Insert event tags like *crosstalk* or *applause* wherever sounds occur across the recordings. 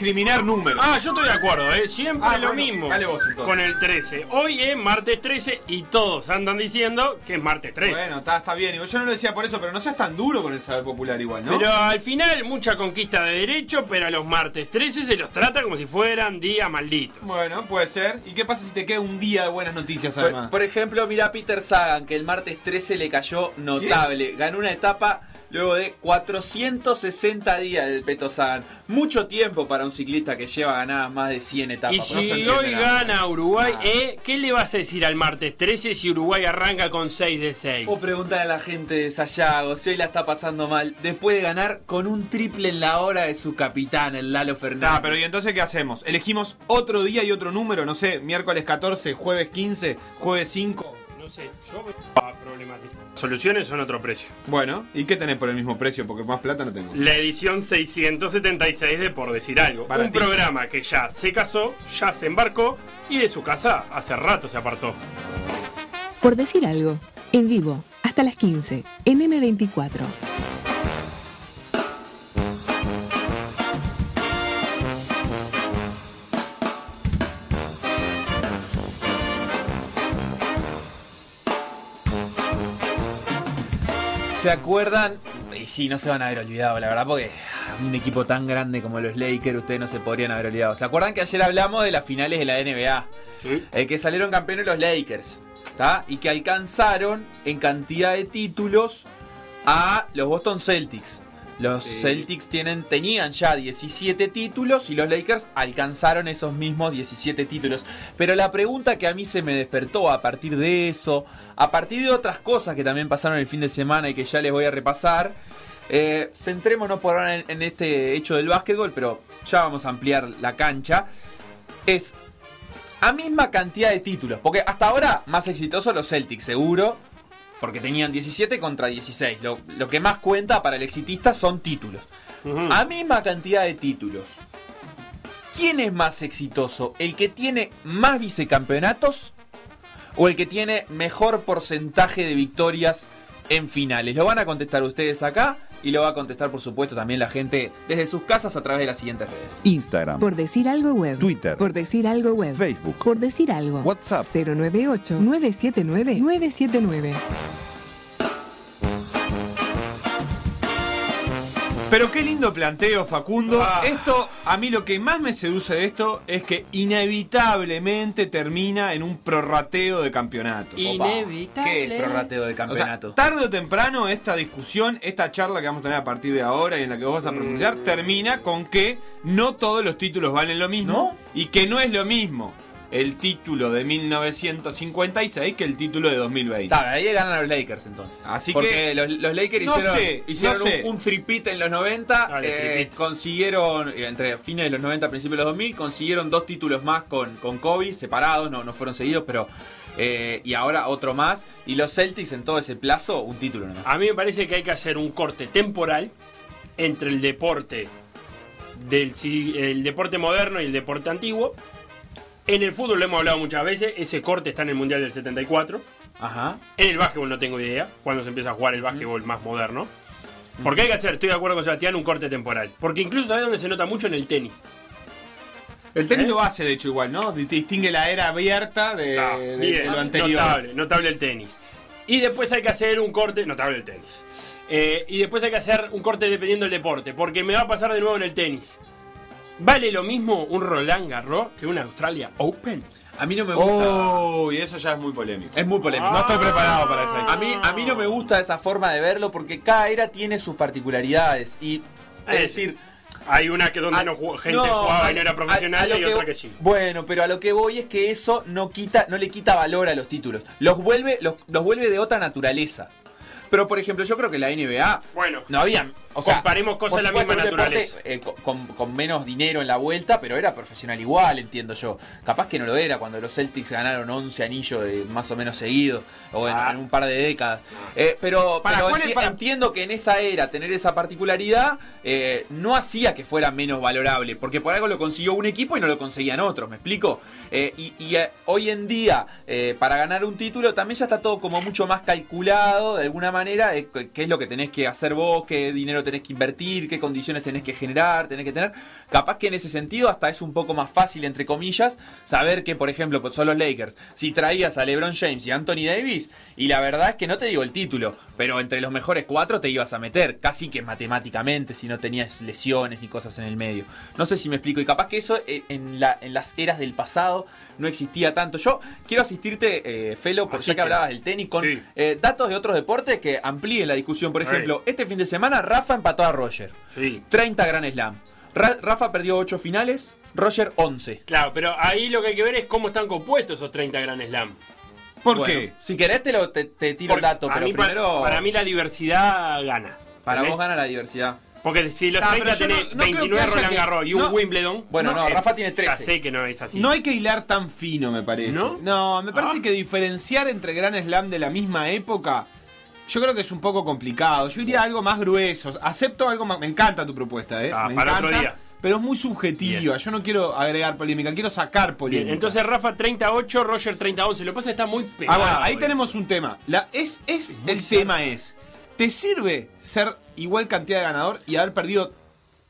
discriminar números. Ah, yo estoy de acuerdo, ¿eh? Siempre Ah, lo bueno, mismo. dale vos, entonces. con el 13. Hoy es martes 13 y todos andan diciendo que es martes 13. Bueno, está, está bien. Igual Yo no lo decía por eso, pero no seas tan duro con el saber popular igual, ¿no? Pero al final, mucha conquista de derecho, pero a los martes 13 se los trata como si fueran día maldito. Bueno, puede ser. ¿Y qué pasa si te queda un día de buenas noticias además? por ejemplo, mira a Peter Sagan, que el martes 13 le cayó notable. Ganó una etapa luego de 460 días del Peto Sagan. Mucho tiempo para un ciclista que lleva ganadas más de 100 etapas. Y si hoy nada. gana Uruguay, Ah. ¿eh? ¿qué le vas a decir al martes 13 si Uruguay arranca con 6 de 6? O preguntar a la gente de Sayago si hoy la está pasando mal después de ganar con un triple en la hora de su capitán, el Lalo Fernández. Está, pero ¿y entonces qué hacemos? ¿Elegimos otro día y otro número? No sé, miércoles 14, jueves 15, jueves 5. No sé, yo Soluciones son otro precio. Bueno, ¿y qué tenés por el mismo precio? Porque más plata no tengo. La edición 676 de Por Decir Algo. Un programa que ya se casó, ya se embarcó y de su casa hace rato se apartó. Por decir algo, en vivo, hasta las 15, en M24. ¿Se acuerdan? Y sí, no se van a haber olvidado, la verdad, porque un equipo tan grande como los Lakers, ustedes no se podrían haber olvidado. ¿Se acuerdan que ayer hablamos de las finales de la NBA? Sí. Eh, que salieron campeones los Lakers, ¿está? Y que alcanzaron en cantidad de títulos a los Boston Celtics. Los Sí. Celtics tienen, tenían ya 17 títulos y los Lakers alcanzaron esos mismos 17 títulos. Pero la pregunta que a mí se me despertó a partir de eso, a partir de otras cosas que también pasaron el fin de semana y que ya les voy a repasar, eh, centrémonos por ahora en, en este hecho del básquetbol, pero ya vamos a ampliar la cancha. Es a misma cantidad de títulos. Porque hasta ahora, más exitosos los Celtics, seguro. Porque tenían 17 contra 16. Lo, lo que más cuenta para el exitista son títulos. Ujú. A misma cantidad de títulos. ¿Quién es más exitoso? ¿El que tiene más vicecampeonatos? ¿O el que tiene mejor porcentaje de victorias en finales? Lo van a contestar ustedes acá. Y lo va a contestar, por supuesto, también la gente desde sus casas a través de las siguientes redes. Instagram, Por decir algo web. Twitter, Por decir algo web. Facebook, Por decir algo. WhatsApp. 098-979-979. Pero qué lindo planteo, Facundo. Ah. Esto, a mí lo que más me seduce de esto es que inevitablemente termina en un prorrateo de campeonato. Inevitable. ¿Qué es prorrateo de O sea, campeonato? tarde o temprano esta discusión, esta charla que vamos a tener a partir de ahora y en la que vos vas a profundizar, termina con que no todos los títulos valen lo mismo ¿No? y que no es lo mismo el título de 1956 que el título de 2020. Está, ahí ganan los Lakers entonces. Así Porque que los, los Lakers no hicieron, sé, hicieron no un- sé. un, en los 90, Dale, eh, consiguieron, eh, entre fines de los 90 principios de los 2000, consiguieron dos títulos más con, con Kobe, separados, no, no fueron seguidos, pero... eh, y ahora otro más. Y los Celtics en todo ese plazo, un título nomás. A mí me parece que hay que hacer un corte temporal entre el deporte del si- el deporte moderno y el deporte antiguo. En el fútbol lo hemos hablado muchas veces, ese corte está en el Mundial del 74. Ajá. En el básquetbol no tengo idea cuándo se empieza a jugar el básquetbol más moderno. Porque hay que hacer, estoy de acuerdo con Sebastián, un corte temporal. Porque incluso sabes dónde se nota mucho en el tenis. el tenis ¿Eh? lo hace, de hecho, igual, ¿no? Distingue la era abierta de, Ah, de- bien, de lo anterior. Notable, notable el tenis. Y después hay que hacer un corte, notable el tenis. Eh, y después hay que hacer un corte dependiendo del deporte, porque me va a pasar de nuevo en el tenis. ¿Vale lo mismo un Roland Garros que un Australia Open? A mí no me gusta... Oh, y eso ya es muy polémico. Es muy polémico. No estoy preparado para esa A mí, a mí no me gusta esa forma de verlo porque cada era tiene sus particularidades. Y es Eh, decir, Hay una que donde a- no jugó- gente no, jugaba a- y no era profesional a y otra que sí. Bueno, pero a lo que voy es que eso no quita, no le quita valor a los títulos. Los vuelve, los, los vuelve de otra naturaleza. Pero por ejemplo, yo creo que la NBA Bueno, no había. O sea, Comparemos cosas de la misma deporte, naturaleza. eh, con, con- menos dinero en la vuelta, pero era profesional igual, entiendo yo. Capaz que no lo era cuando los Celtics ganaron 11 anillos de más o menos seguidos, o en, Ah. en un par de décadas. Eh, pero Para, pero ¿cuál es enti- para- entiendo que en esa era tener esa particularidad eh, no hacía que fuera menos valorable, porque por algo lo consiguió un equipo y no lo conseguían otros, ¿me explico? Y y, hoy en día, para ganar un título, también ya está todo como mucho más calculado, de alguna manera de qué qué es lo que tenés que hacer vos, qué dinero tenés que invertir, qué condiciones tenés que generar, tenés que tener. Capaz que en ese sentido hasta es un poco más fácil, entre comillas, saber que, por ejemplo, pues son los Lakers. Si traías a LeBron James y Anthony Davis, y la verdad es que no te digo el título, pero entre los mejores cuatro te ibas a meter, casi que matemáticamente, si no tenías lesiones ni cosas en el medio. No sé si me explico, y capaz que eso eh, en, la- en las eras del pasado no existía tanto. Yo quiero asistirte, eh, Felo, por ya Asiste. que hablabas del tenis, con Sí. eh, datos de otros deportes que amplíen la discusión. Por ejemplo, este fin de semana Rafa empató a Roger. Sí. 30 Grand Slam. Ra- Rafa perdió 8 finales, Roger 11. Claro, pero ahí lo que hay que ver es cómo están compuestos esos 30 Grand Slam. ¿Por Bueno, qué? Si querés te, lo, te, te tiro el Porque dato, a pero mí, primero... para mí la diversidad gana. para vos gana la diversidad. Porque si los Ah, 30 pero yo tenés no- no creo que 29 haya Roland que- Garros y un no. Wimbledon. Bueno, no, eh, Rafa tiene 13. Ya sé que no es así. No hay que hilar tan fino, me parece. ¿No? me parece Ah. que diferenciar entre Gran Slam de la misma época, yo creo que es un poco complicado. Yo iría a algo más grueso. Acepto algo más. Me encanta tu propuesta, ¿eh? Ah, me para encanta. otro día. Pero es muy subjetiva. Yo no quiero agregar polémica, quiero sacar polémica. Bien, entonces Rafa 38, Roger 30-11. Lo que pasa es que está muy pegado. Ah, bueno, ahí eso. tenemos un tema. La, es, es, el cerca. tema es, ¿te sirve ser igual cantidad de ganador y haber perdido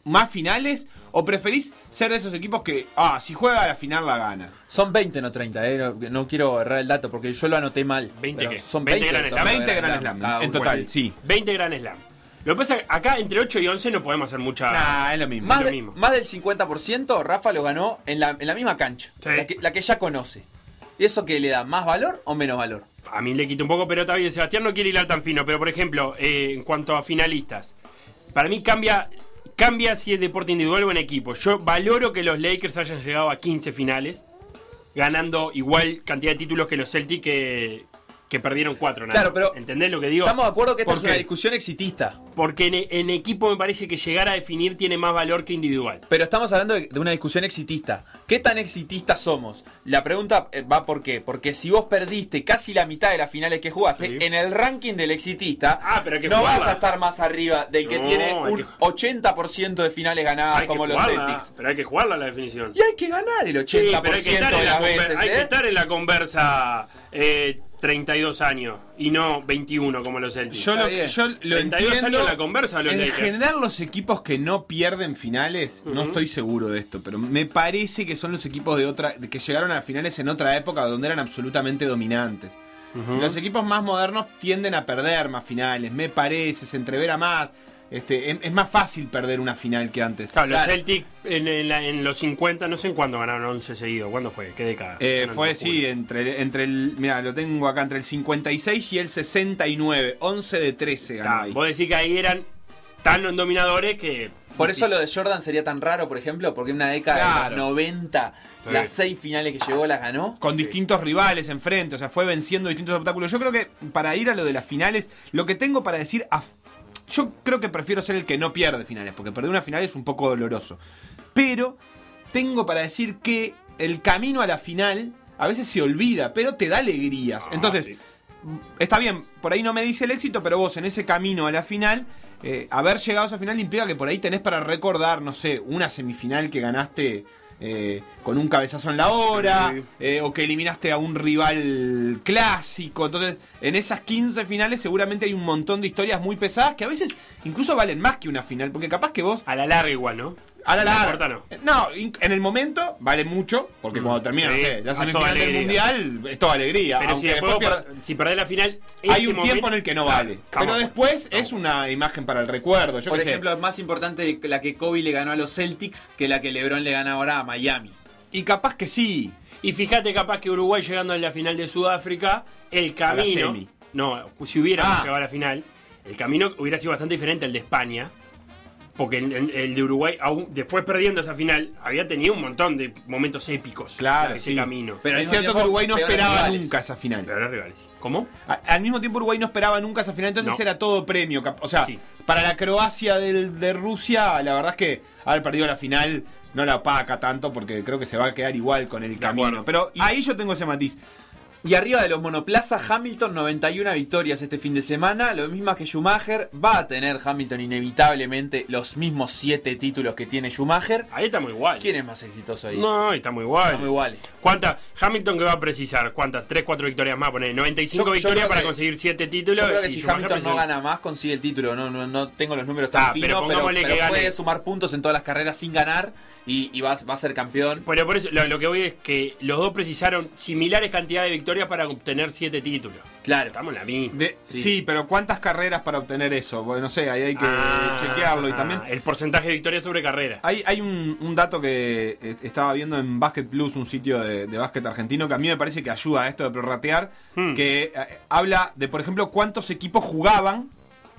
más finales? ¿O preferís ser de esos equipos que, ah, si juega a la final la gana? Son 20, no 30, eh. no, no quiero errar el dato porque yo lo anoté mal. 20 pero qué? Son 20 20, Grand Slam. torneos 20 de Grand Slam, cada en total, sí. 20 Grand Slam. Lo que pasa es que acá entre 8 y 11 no podemos hacer mucha. Nah, es lo mismo. Más, lo de- mismo. más del 50% Rafa lo ganó en la, en la misma cancha, Sí. la, que, la que ya conoce. ¿Y eso que le da más valor o menos valor? A mí le quito un poco, pero está bien. Sebastián no quiere hilar tan fino. Pero por ejemplo, eh, en cuanto a finalistas, para mí cambia, cambia si es deporte individual o en equipo. Yo valoro que los Lakers hayan llegado a 15 finales, ganando igual cantidad de títulos que los Celtics que, que perdieron 4. Claro, pero- ¿Entendés lo que digo? Estamos de acuerdo que esta ¿Por es una discusión exitista. Porque en, en equipo me parece que llegar a definir tiene más valor que individual. Pero estamos hablando de, de una discusión exitista. ¿Qué tan exitistas somos? La pregunta eh, va por qué. Porque si vos perdiste casi la mitad de las finales que jugaste, Sí. en el ranking del exitista, Ah, pero no vas a estar más arriba del que No, tiene un que- 80% de finales ganadas Hay como los Celtics. Pero hay que jugarla la definición. Y hay que ganar el 80% Sí, pero hay que estar de la, las veces, hay que ¿eh? estar en la conversa eh, 32 años y no 21 como los Celtics. Yo lo, bien. yo lo 32 entiendo. años la conversa, los en Lakers. general, los equipos que no pierden finales, no estoy seguro de esto, pero me parece que son los equipos de otra, de que llegaron a finales en otra época donde eran absolutamente dominantes. Los equipos más modernos tienden a perder más finales, me parece, se entrevera más. Este, es, es más fácil perder una final que antes. Claro, los Claro. Celtics en, en la- en los 50, no sé en cuándo ganaron 11 seguidos. ¿Cuándo fue? ¿Qué década? Eh, fue, sí, entre, entre el. Mira, lo tengo acá, entre el 56 y el 69. 11 de 13 ganó ahí. Vos decís que ahí eran tan dominadores que. Por eso lo de Jordan sería tan raro, por ejemplo, porque en una década de Claro. los 90, Sí. las seis finales que llegó las ganó. Con distintos rivales enfrente, o sea, fue venciendo distintos obstáculos. Yo creo que para ir a lo de las finales, lo que tengo para decir. a- yo creo que prefiero ser el que no pierde finales, porque perder una final es un poco doloroso. Pero tengo para decir que el camino a la final a veces se olvida, pero te da alegrías. Ah, Entonces, sí. está bien, por ahí no me dice el éxito, pero vos en ese camino a la final, eh, haber llegado a esa final implica que por ahí tenés para recordar, no sé, una semifinal que ganaste eh, con un cabezazo en la hora, Sí. eh, o que eliminaste a un rival clásico. Entonces, en esas 15 finales seguramente hay un montón de historias muy pesadas que a veces incluso valen más que una final, porque capaz que vos... A la larga igual, ¿no? A la No larga. importa, no. No, in- en el momento vale mucho, porque Mm, cuando termina, sí, no sé, la semifinal del mundial, es toda alegría. Pero si, aunque después pierda- si perdés la final. hay un tiempo en el que no Claro, vale. Pero después es una imagen para el recuerdo. Yo Por sé. ejemplo, es más importante la que Kobe le ganó a los Celtics que la que LeBron le gana ahora a Miami. Y capaz que sí. Y fíjate, capaz que Uruguay llegando a la final de Sudáfrica, el camino. semi. No, si hubiéramos Ah. llegado a la final, el camino hubiera sido bastante diferente al de España. Porque el, el- el de Uruguay, aún después perdiendo esa final, había tenido un montón de momentos épicos. Claro, ese sí. camino. Pero es cierto que Uruguay no esperaba rivales. nunca esa final. Peores rivales. ¿Cómo? A- al mismo tiempo Uruguay no esperaba nunca esa final, entonces No. era todo premio. O sea, Sí. para la Croacia del- de Rusia, la verdad es que haber perdido la final no la opaca tanto porque creo que se va a quedar igual con el camino. acuerdo. Pero ahí yo tengo ese matiz. Y arriba de los monoplazas, Hamilton 91 victorias este fin de semana, lo mismo que Schumacher. Va a tener Hamilton inevitablemente los mismos 7 títulos que tiene Schumacher. Ahí está muy igual. ¿Quién es más exitoso ahí? No, está muy igual. Estamos iguales. ¿Cuántas? Hamilton que va a precisar, ¿cuántas? 3, 4 victorias más, poner 95 Yo- yo victorias para que- conseguir 7 títulos. Yo creo que si Schumacher Hamilton no gana más, consigue el título. No, no, no tengo los números tan Ah, finos, pero, pero que gane. puede sumar puntos en todas las carreras sin ganar y, y va, va a ser campeón. Pero por eso, lo, lo que voy es que los dos precisaron similares cantidades de victorias para obtener 7 títulos. Claro. Estamos en la misma. De- sí. Sí. pero ¿cuántas carreras para obtener eso? Bueno, no sé, ahí hay que Ah, chequearlo y también. El porcentaje de victorias sobre carrera. Hay, hay un, un dato que estaba viendo en Basket Plus, un sitio de, de básquet argentino, que a mí me parece que ayuda a esto de prorratear, Hmm. que eh, habla de, por ejemplo, cuántos equipos jugaban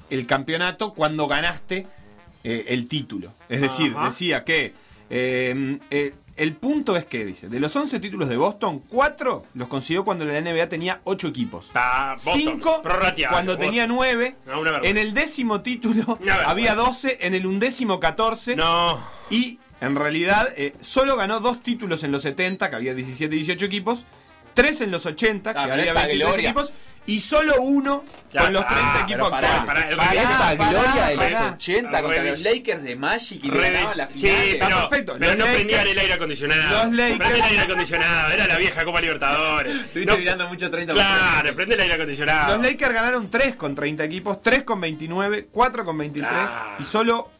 el campeonato cuando ganaste eh, el título. Es decir, Ajá. decía que eh, eh, el punto es que, dice, de los 11 títulos de Boston, 4 los consiguió cuando la NBA tenía 8 equipos. Está Boston, 5 prorrateable, cuando Boston. tenía 9. No. En el décimo título había 12, en el undécimo 14. No. Y en realidad eh, solo ganó dos títulos en los 70, que había 17 y 18 equipos, tres en los 80, Ah, que había esa 23 gloria. equipos, y solo uno Ya con los está, 30 pero equipos actuales. pará, el Para Revis- esa gloria de los pará. 80 contra los Lakers de Magic y ganaban la sí, final. pero, perfecto. pero Los no Lakers- prendían el aire acondicionado. los Lakers- Prende el aire acondicionado. Era la vieja Copa Libertadores. Estuviste No- mirando mucho 30 Claro, prende el aire acondicionado. Los Lakers ganaron 3 con 30 equipos, 3 con 29, 4 con 23 Claro. y solo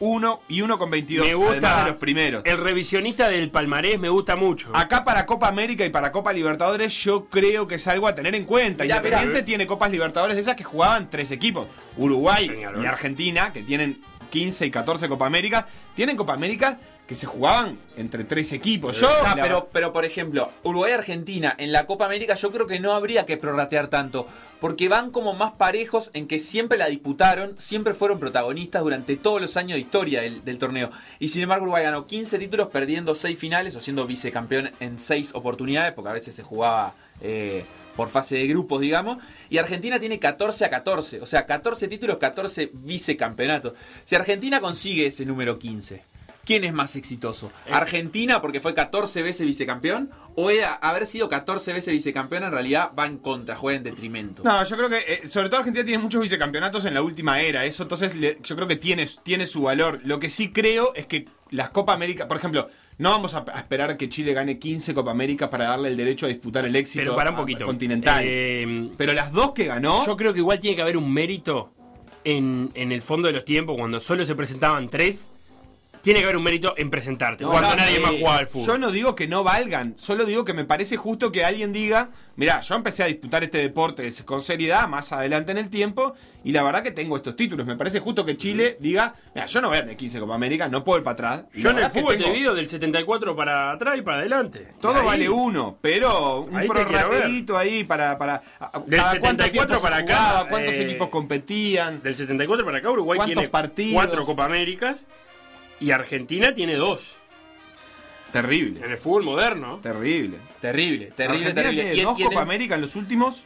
1 y 1 con 22. me gusta además de los primeros. El revisionista del palmarés me gusta mucho. Acá para Copa América y para Copa Libertadores yo creo que es algo a tener en cuenta. Independiente tiene Copas Libertadores de esas que jugaban tres equipos. Uruguay y Argentina, que tienen 15 y 14 Copa América, tienen Copa América que se jugaban entre tres equipos. Yo, la- pero, pero por ejemplo, Uruguay-Argentina en la Copa América yo creo que no habría que prorratear tanto, porque van como más parejos en que siempre la disputaron, siempre fueron protagonistas durante todos los años de historia del, del torneo. Y sin embargo Uruguay ganó 15 títulos perdiendo 6 finales o siendo vicecampeón en 6 oportunidades, porque a veces se jugaba eh, por fase de grupos, digamos. Y Argentina tiene 14 a 14, o sea, 14 títulos, 14 vicecampeonatos. Si Argentina consigue ese número 15. ¿Quién es más exitoso? ¿Argentina porque fue 14 veces vicecampeón? ¿O era- haber sido 14 veces vicecampeón en realidad va en contra, juega en detrimento? No, yo creo que, eh, sobre todo Argentina tiene muchos vicecampeonatos en la última era. Eso entonces le- yo creo que tiene, tiene su valor. Lo que sí creo es que las Copa América, por ejemplo, no vamos a, a esperar que Chile gane 15 Copa América para darle el derecho a disputar el éxito Pero para un a- poquito. continental. Eh, Pero las dos que ganó, Yo creo que igual tiene que haber un mérito en, en el fondo de los tiempos, cuando solo se presentaban tres. Tiene que haber un mérito en presentarte, No, cuando no, nadie sí. más jugaba al fútbol. Yo no digo que no valgan, solo digo que me parece justo que alguien diga, mira, yo empecé a disputar este deporte con seriedad más adelante en el tiempo y la verdad que tengo estos títulos. Me parece justo que Chile diga, mira, yo no voy a tener 15 Copa América, no puedo ir para atrás. Yo en el fútbol tengo- te divido del 74 para atrás y para adelante. Todo Ahí. vale uno, pero un prorrateito ahí para, para Del cada cuánto 74 tiempo se para acá, jugaba, cuántos eh, equipos competían. Del 74 para acá Uruguay ¿Cuántos tiene partidos? cuatro Copa Américas y Argentina tiene dos Terrible, en el fútbol moderno. terrible. Terrible, terrible, Argentina terrible. tiene Y dos y Copa el- América en los últimos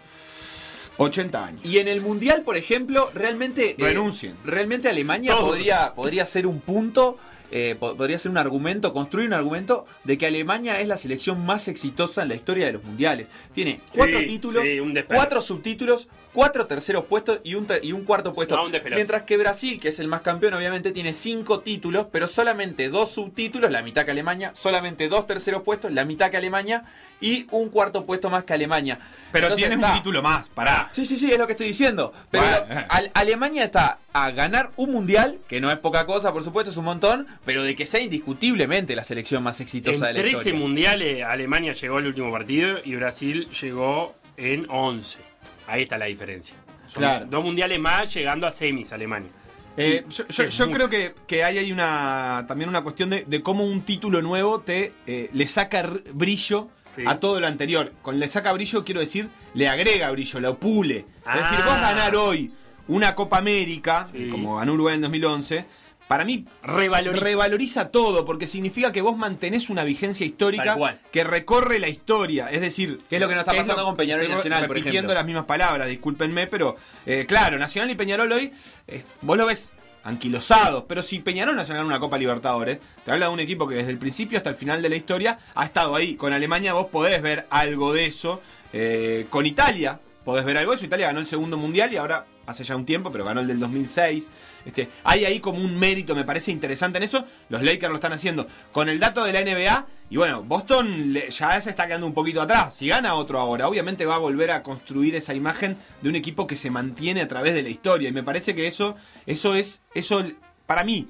80 años. Y en el Mundial, por ejemplo, realmente... eh, Renuncien. realmente Alemania Todos. podría, podría ser un punto, eh, po- podría ser un argumento, construir un argumento de que Alemania es la selección más exitosa en la historia de los mundiales. Tiene cuatro Sí, títulos, sí, cuatro subtítulos, cuatro terceros puestos y un, ter- y un cuarto puesto. No, un. Mientras que Brasil, que es el más campeón, obviamente tiene cinco títulos, pero solamente dos subtítulos, la mitad que Alemania, solamente dos terceros puestos, la mitad que Alemania y un cuarto puesto más que Alemania. Pero Entonces tienes está- un título más, pará. Sí, sí, sí, es lo que estoy diciendo. Pero Bueno. Al- Alemania está a ganar un mundial, que no es poca cosa, por supuesto, es un montón, pero de que sea indiscutiblemente la selección más exitosa de En la 13 historia. mundiales Alemania llegó al último partido y Brasil llegó en 11. Ahí está la diferencia. Son Claro. Dos mundiales más llegando a semis Alemania. Eh, Sí, yo creo que, que ahí hay una también una cuestión de, de cómo un título nuevo te eh, le saca brillo Sí. a todo lo anterior. Con le saca brillo quiero decir, le agrega brillo, lo pule. Ah. Es decir, vos ganar hoy una Copa América, Sí. como ganó Uruguay en 2011, para mí Revaloriza. revaloriza todo, porque significa que vos mantenés una vigencia histórica que recorre la historia. Es decir, Que es lo que no está pasando con Peñarol y Nacional, por repitiendo ejemplo. las mismas palabras, discúlpenme, pero eh, claro, Nacional y Peñarol hoy, eh, vos lo ves anquilosados. Pero si Peñarol se gana una Copa Libertadores, te habla de un equipo que desde el principio hasta el final de la historia ha estado ahí. Con Alemania vos podés ver algo de eso. Eh, con Italia podés ver algo de eso. Italia ganó el segundo mundial y ahora hace ya un tiempo, pero ganó el del 2006. Este, hay ahí como un mérito, me parece interesante en eso. Los Lakers lo están haciendo con el dato de la NBA. Y bueno, Boston ya se está quedando un poquito atrás. Si gana otro ahora, obviamente va a volver a construir esa imagen de un equipo que se mantiene a través de la historia. Y me parece que eso, eso es, eso para mí,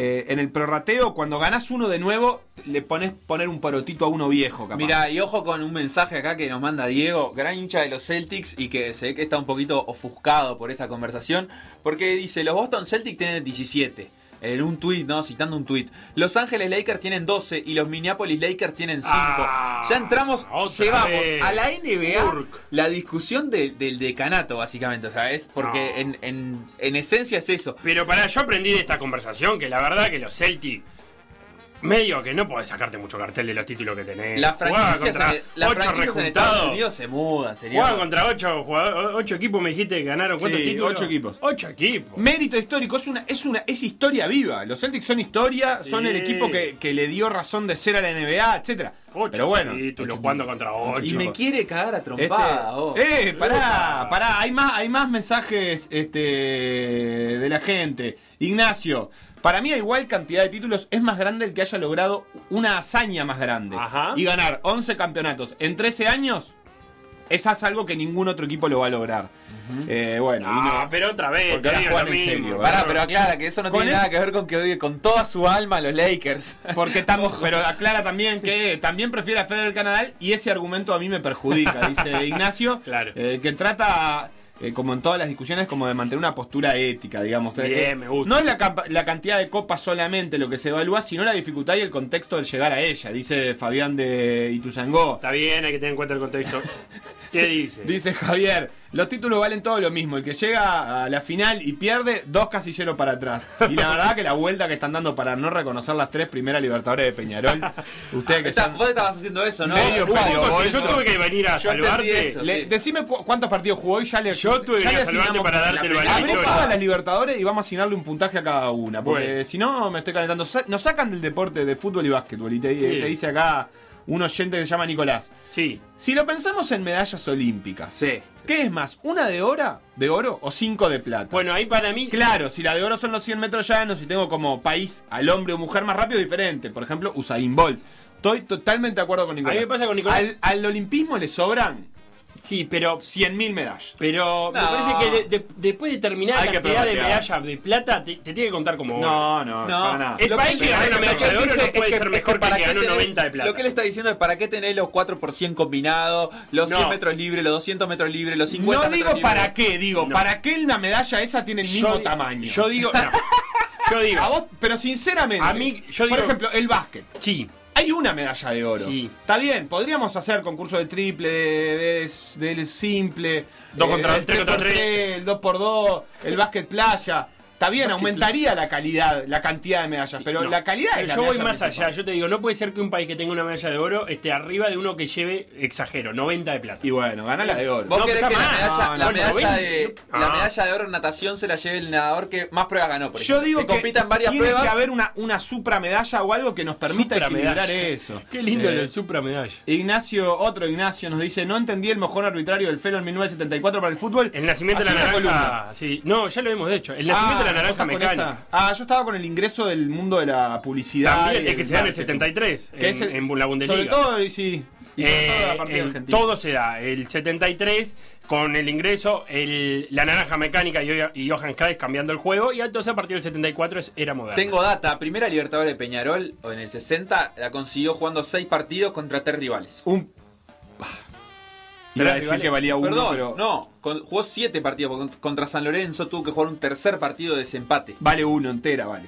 eh, en el prorrateo, cuando ganas uno de nuevo, le pones poner un porotito a uno viejo, capaz. Mira, y ojo con un mensaje acá que nos manda Diego, gran hincha de los Celtics y que se ve que está un poquito ofuscado por esta conversación, porque dice, los Boston Celtics tienen 17. En un tweet, ¿no? Citando un tweet. Los Ángeles Lakers tienen 12 y los Minneapolis Lakers tienen 5. Ah, ya entramos, llevamos vez. a la NBA Urk. la discusión del- del decanato, básicamente. O sea, es porque No. en, en- en esencia es eso. Pero para yo aprendí de esta conversación que la verdad que los Celtics medio que no podés sacarte mucho cartel de los títulos que tenés. Las Jugaban franquicias, contra las ocho franquicias en rejuntados. Estados Unidos se mudan, sería. Jugaban contra ocho, jugadores- ocho equipos, me dijiste que ganaron cuántos Sí, títulos? ocho equipos. Ocho equipos. Mérito histórico, es una, es una, es historia viva. Los Celtics son historia, Sí. son el equipo que, que le dio razón de ser a la NBA, etcétera. Ocho Pero bueno, títulos ocho jugando contra ocho. y me quiere cagar a Este, trompada. oh. eh, pará, pará, hay más, hay más mensajes este, de la gente. Ignacio, para mí a igual cantidad de títulos es más grande el que haya logrado una hazaña más grande. Ajá. Y ganar 11 campeonatos en 13 años, esa es algo que ningún otro equipo lo va a lograr. Eh, bueno, y Ah, no- pero otra vez, Porque te ahora digo juegan lo en mismo. serio, Pará, pero aclara que eso no tiene el- nada que ver con que odie con toda su alma a los Lakers. *laughs* Porque estamos, pero aclara también que también prefiere a Federer Nadal y ese argumento a mí me perjudica, dice *laughs* Ignacio, Claro. eh, que trata, eh, como en todas las discusiones, como de mantener una postura ética, digamos. Bien, Eh, me gusta. No es la, cantidad de copas solamente lo que se evalúa, sino la dificultad y el contexto del llegar a ella, dice Fabián de Ituzangó. Está bien, hay que tener en cuenta el contexto. *laughs* ¿Qué dice? Dice Javier, los títulos valen todo lo mismo. El que llega a la final y pierde, dos casilleros para atrás. Y la verdad que la vuelta que están dando para no reconocer las tres primeras Libertadores de Peñarol, ustedes que Está- son... vos estabas haciendo eso, ¿no? Medio yo tuve que venir a Yo salvarte. eso. Le- sí. decime cu- cuántos partidos jugó y ya le Yo tuve que le salvarte asignamos- para darte el la valor Abré Victoria. todas las Libertadores y vamos a asignarle un puntaje a cada una. Porque Bueno. si no, me estoy calentando. Sa- Nos sacan del deporte de fútbol y básquetbol. Y te, Sí. te dice acá un oyente que se llama Nicolás. Sí, Si lo pensamos en medallas olímpicas, Sí. ¿qué es más? ¿Una de oro, de oro o cinco de plata? bueno, ahí para mí. Claro, si la de oro son los 100 metros llanos y tengo como país al hombre o mujer más rápido, diferente. Por ejemplo, Usain Bolt. Estoy totalmente de acuerdo con Nicolás. A mí me pasa con Nicolás- Al, al olimpismo le sobran Sí, pero. 100.000 medallas. Pero me No. parece que de- de- después de Hay que cantidad de prorratear. medallas de plata, te, te tiene que contar como oro. No, no, No, para nada. El Lo país que gana una medalla de oro no es puede que- ser es mejor que para el que ganó tenés- 90 de plata. Lo que él está diciendo es para qué tener los 4 por 100 combinados, los 100 No. metros libres, los 200 metros libres, los 50 No metros digo para libres. qué, digo, No. para qué la medalla esa tiene el mismo di- tamaño. Yo digo. no. *laughs* Yo digo. A vos, pero sinceramente, A mí, yo por digo- ejemplo, el básquet. Sí. Hay una medalla de oro. Sí. Está bien, podríamos hacer concurso de triple, de, simple, Dos contra- el tres contra 3x3, el 2x2, el básquet playa. Está bien, aumentaría la calidad, la cantidad de medallas, pero No. la calidad Pero es la yo voy más principal. allá. Yo te digo, no puede ser que un país que tenga una medalla de oro esté arriba de uno que lleve, exagero, 90 de plata. Y bueno, gana la de oro. ¿Vos No, querés que la medalla, la, de, la Ah. medalla de oro en natación se la lleve el nadador que más pruebas ganó? Por Yo digo que, compita en varias tiene pruebas. que haber una, una supramedalla o algo que nos permita equilibrar *laughs* eso. Qué lindo Eh, lo de supramedalla. Ignacio, otro Ignacio nos dice, no entendí el mojón arbitrario del Felo en 1974 para el fútbol. El nacimiento de Así la una naranja. Sí. No, ya lo hemos hecho. El nacimiento de la ¿vos naranja mecánica. Ah, yo estaba con el ingreso del mundo de la publicidad. También y es que se da en el marketing. 73. Que en, es el- en la Bundesliga. Sobre todo, y sí. Y sobre Eh, todo el- todo se da. El 73 con el ingreso, el, la naranja mecánica y, y Johan Cruyff cambiando el juego. Y entonces a partir del 74 es- era moderno. Tengo data. Primera Libertadores de Peñarol en el 60 la consiguió jugando 6 partidos contra 3 rivales. Un... Iba a decir rivales. que valía uno, Perdón, pero... no. con- jugó 7 partidos. Contra San Lorenzo tuvo que jugar un tercer partido de desempate. Vale uno, entera, vale.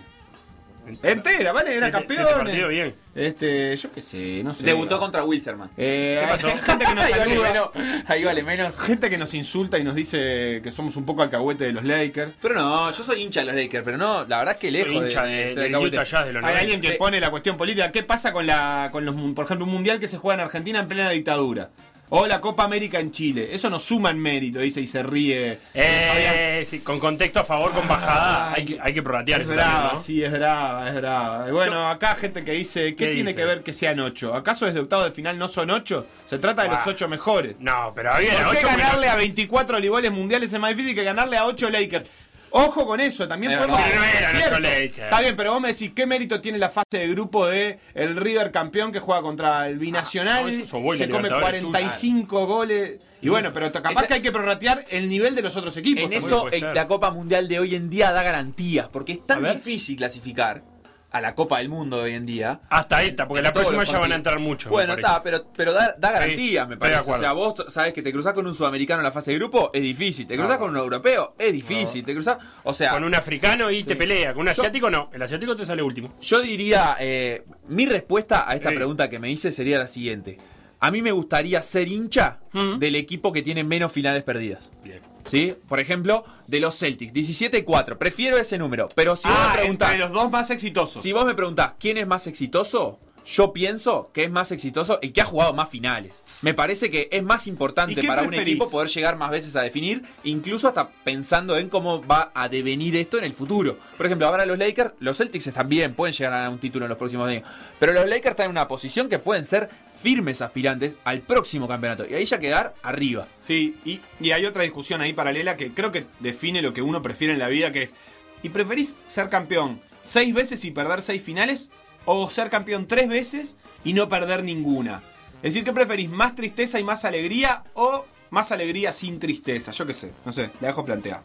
Entera, vale, era Siete- campeón. siete bien. Este, yo qué sé, no sé. Debutó contra Wilstermann. Eh, ¿Qué pasó? hay gente que nos *laughs* Ahí vale menos. Ahí vale menos. gente que nos insulta y nos dice que somos un poco alcahuete de los Lakers. Pero no, yo soy hincha de los Lakers, pero no, la verdad es que lejos Soy hincha de, de, Jazz de los Hay 90. alguien que pone la cuestión política. ¿Qué pasa con la con los por ejemplo un mundial que se juega en Argentina en plena dictadura? O la Copa América en Chile. Eso no suma en mérito, dice y se ríe. Eh, sí, con contexto a favor, con bajada, hay que, hay que prorratear Es eso brava, también, ¿no? sí, es brava, es brava. Y bueno, acá gente que dice, ¿qué, ¿Qué tiene dice? que ver que sean ocho? ¿Acaso desde octavo de final no son ocho? Se trata de los ocho mejores. No, pero había ¿Por qué ocho ganarle a 24 oligoles mundiales es más difícil que ganarle a 8 Lakers? Ojo con eso, también Es podemos. Pero no ocho Lakers. Está bien, pero vos me decís, ¿qué mérito tiene la fase de grupo de el River campeón que juega contra el Binacional? no, eso es Oboy, se come Libertadores, 45 goles. Y bueno, pero capaz Esa- que hay que prorratear el nivel de los otros equipos. En eso el- la Copa Mundial de hoy en día da garantías, porque es tan difícil clasificar a la Copa del Mundo de hoy en día. Hasta esta, porque la próxima ya van a entrar muchos. Bueno, está, pero, pero da, da garantías, Sí, me parece. O sea, vos sabes que te cruzás con un sudamericano en la fase de grupo, es difícil. Te cruzás No. con un europeo, es difícil. Te cruzás. O sea, Con un africano y te pelea. Con un Yo- asiático no. El asiático te sale último. yo diría. eh, mi respuesta a esta pregunta que me hice sería la siguiente. A mí me gustaría ser hincha del equipo que tiene menos finales perdidas. Bien. ¿Sí? Por ejemplo, de los Celtics, 17-4. Prefiero ese número. Pero si vos ah, me preguntás. entre los dos más exitosos. Si vos me preguntás quién es más exitoso, yo pienso que es más exitoso el que ha jugado más finales. Me parece que es más ¿Y importante para un equipo poder llegar más veces a definir, incluso hasta pensando en cómo va a devenir esto en el futuro. Por ejemplo, ahora los Lakers, los Celtics están bien, pueden llegar a un título en los próximos años. Pero los Lakers están en una posición que pueden ser firmes aspirantes al próximo campeonato. Y ahí ya quedar arriba. Sí, y, y hay otra discusión ahí paralela que creo que define lo que uno prefiere en la vida, que es, ¿y preferís ser campeón seis veces y perder seis finales? ¿O ser campeón tres veces y no perder ninguna? Es decir, ¿qué preferís? ¿Más tristeza y más alegría o más alegría sin tristeza? Yo qué sé, no sé, la dejo plantear.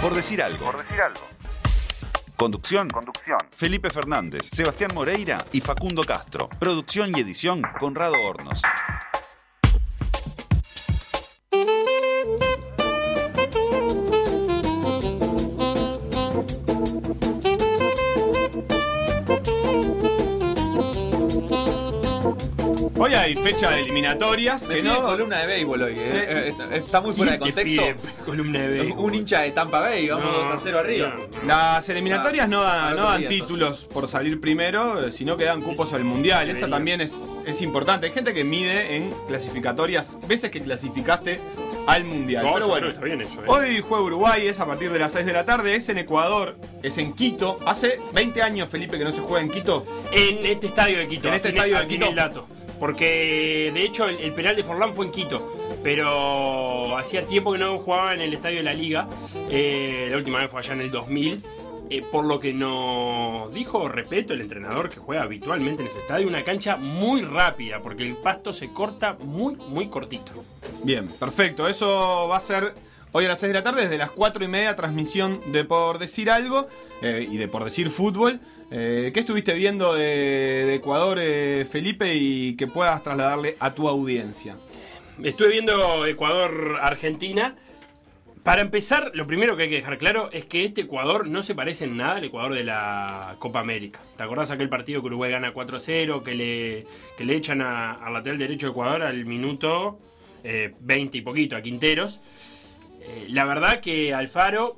Por decir algo. Por decir algo. Conducción. Conducción. Felipe Fernández, Sebastián Moreira y Facundo Castro. Producción y edición Conrado Hornos. Fecha de eliminatorias, Me que no... columna de béisbol hoy. eh. Eh, está, está muy fuera de ¿Quién te contexto. pide columna de béisbol? Un hincha de Tampa Bay, vamos No, 2 a 0 arriba. Las eliminatorias no Ah, dan, al no dan día, títulos por salir primero, eh, sino que dan cupos al mundial. Esa también es, es importante. Hay gente que mide en clasificatorias, veces que clasificaste al mundial. No, Pero yo bueno, creo que está bien eso, eh. hoy juega Uruguay, es a partir de las 6 de la tarde, es en Ecuador, es en Quito. Hace 20 años, Felipe, que no se juega en Quito. En este estadio de Quito. En este estadio de Quito. el dato. Porque de hecho el, penal de Forlán fue en Quito. Pero hacía tiempo que no jugaba en el estadio de la liga. Eh, la última vez fue allá en el 2000. Eh, por lo que nos dijo, respeto, el entrenador que juega habitualmente en ese estadio, una cancha muy rápida, porque el pasto se corta muy, muy cortito. Bien, perfecto. Eso va a ser hoy a las 6 de la tarde, desde las 4 y media, transmisión de Por Decir Algo eh, y de Por Decir Fútbol. Eh, ¿Qué estuviste viendo de, Ecuador, eh, Felipe, y que puedas trasladarle a tu audiencia? Estuve viendo Ecuador-Argentina. Para empezar, lo primero que hay que dejar claro es que este Ecuador no se parece en nada al Ecuador de la Copa América. ¿Te acordás aquel partido que Uruguay gana 4-0, que le, que le echan al lateral derecho de Ecuador al minuto eh, 20 y poquito, a Quinteros? Eh, la verdad que Alfaro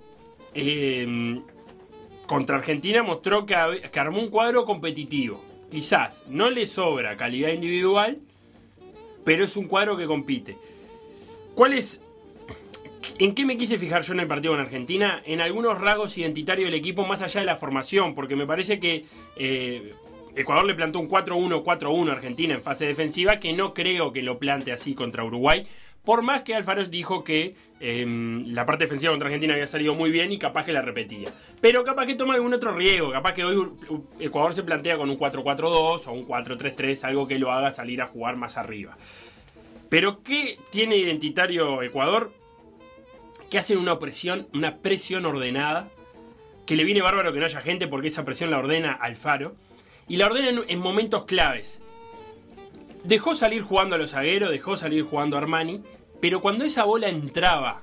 contra Argentina mostró que, armó un cuadro competitivo. Quizás no le sobra calidad individual, pero es un cuadro que compite. ¿Cuál es ¿En qué me quise fijar yo en el partido con Argentina? En algunos rasgos identitarios del equipo más allá de la formación, porque me parece que eh, Ecuador le plantó un 4-1-4-1 a Argentina en fase defensiva, que no creo que lo plante así contra Uruguay, por más que Alfaro dijo que eh, la parte defensiva contra Argentina había salido muy bien y capaz que la repetía. Pero capaz que toma algún otro riesgo, capaz que hoy Ecuador se plantea con un 4-4-2 o un 4-3-3, algo que lo haga salir a jugar más arriba. Pero ¿qué tiene identitario Ecuador? que hacen una presión, una presión ordenada, que le viene bárbaro que no haya gente porque esa presión la ordena Alfaro, y la ordena en, en momentos claves. Dejó salir jugando a los zagueros, dejó salir jugando a Armani, pero cuando esa bola entraba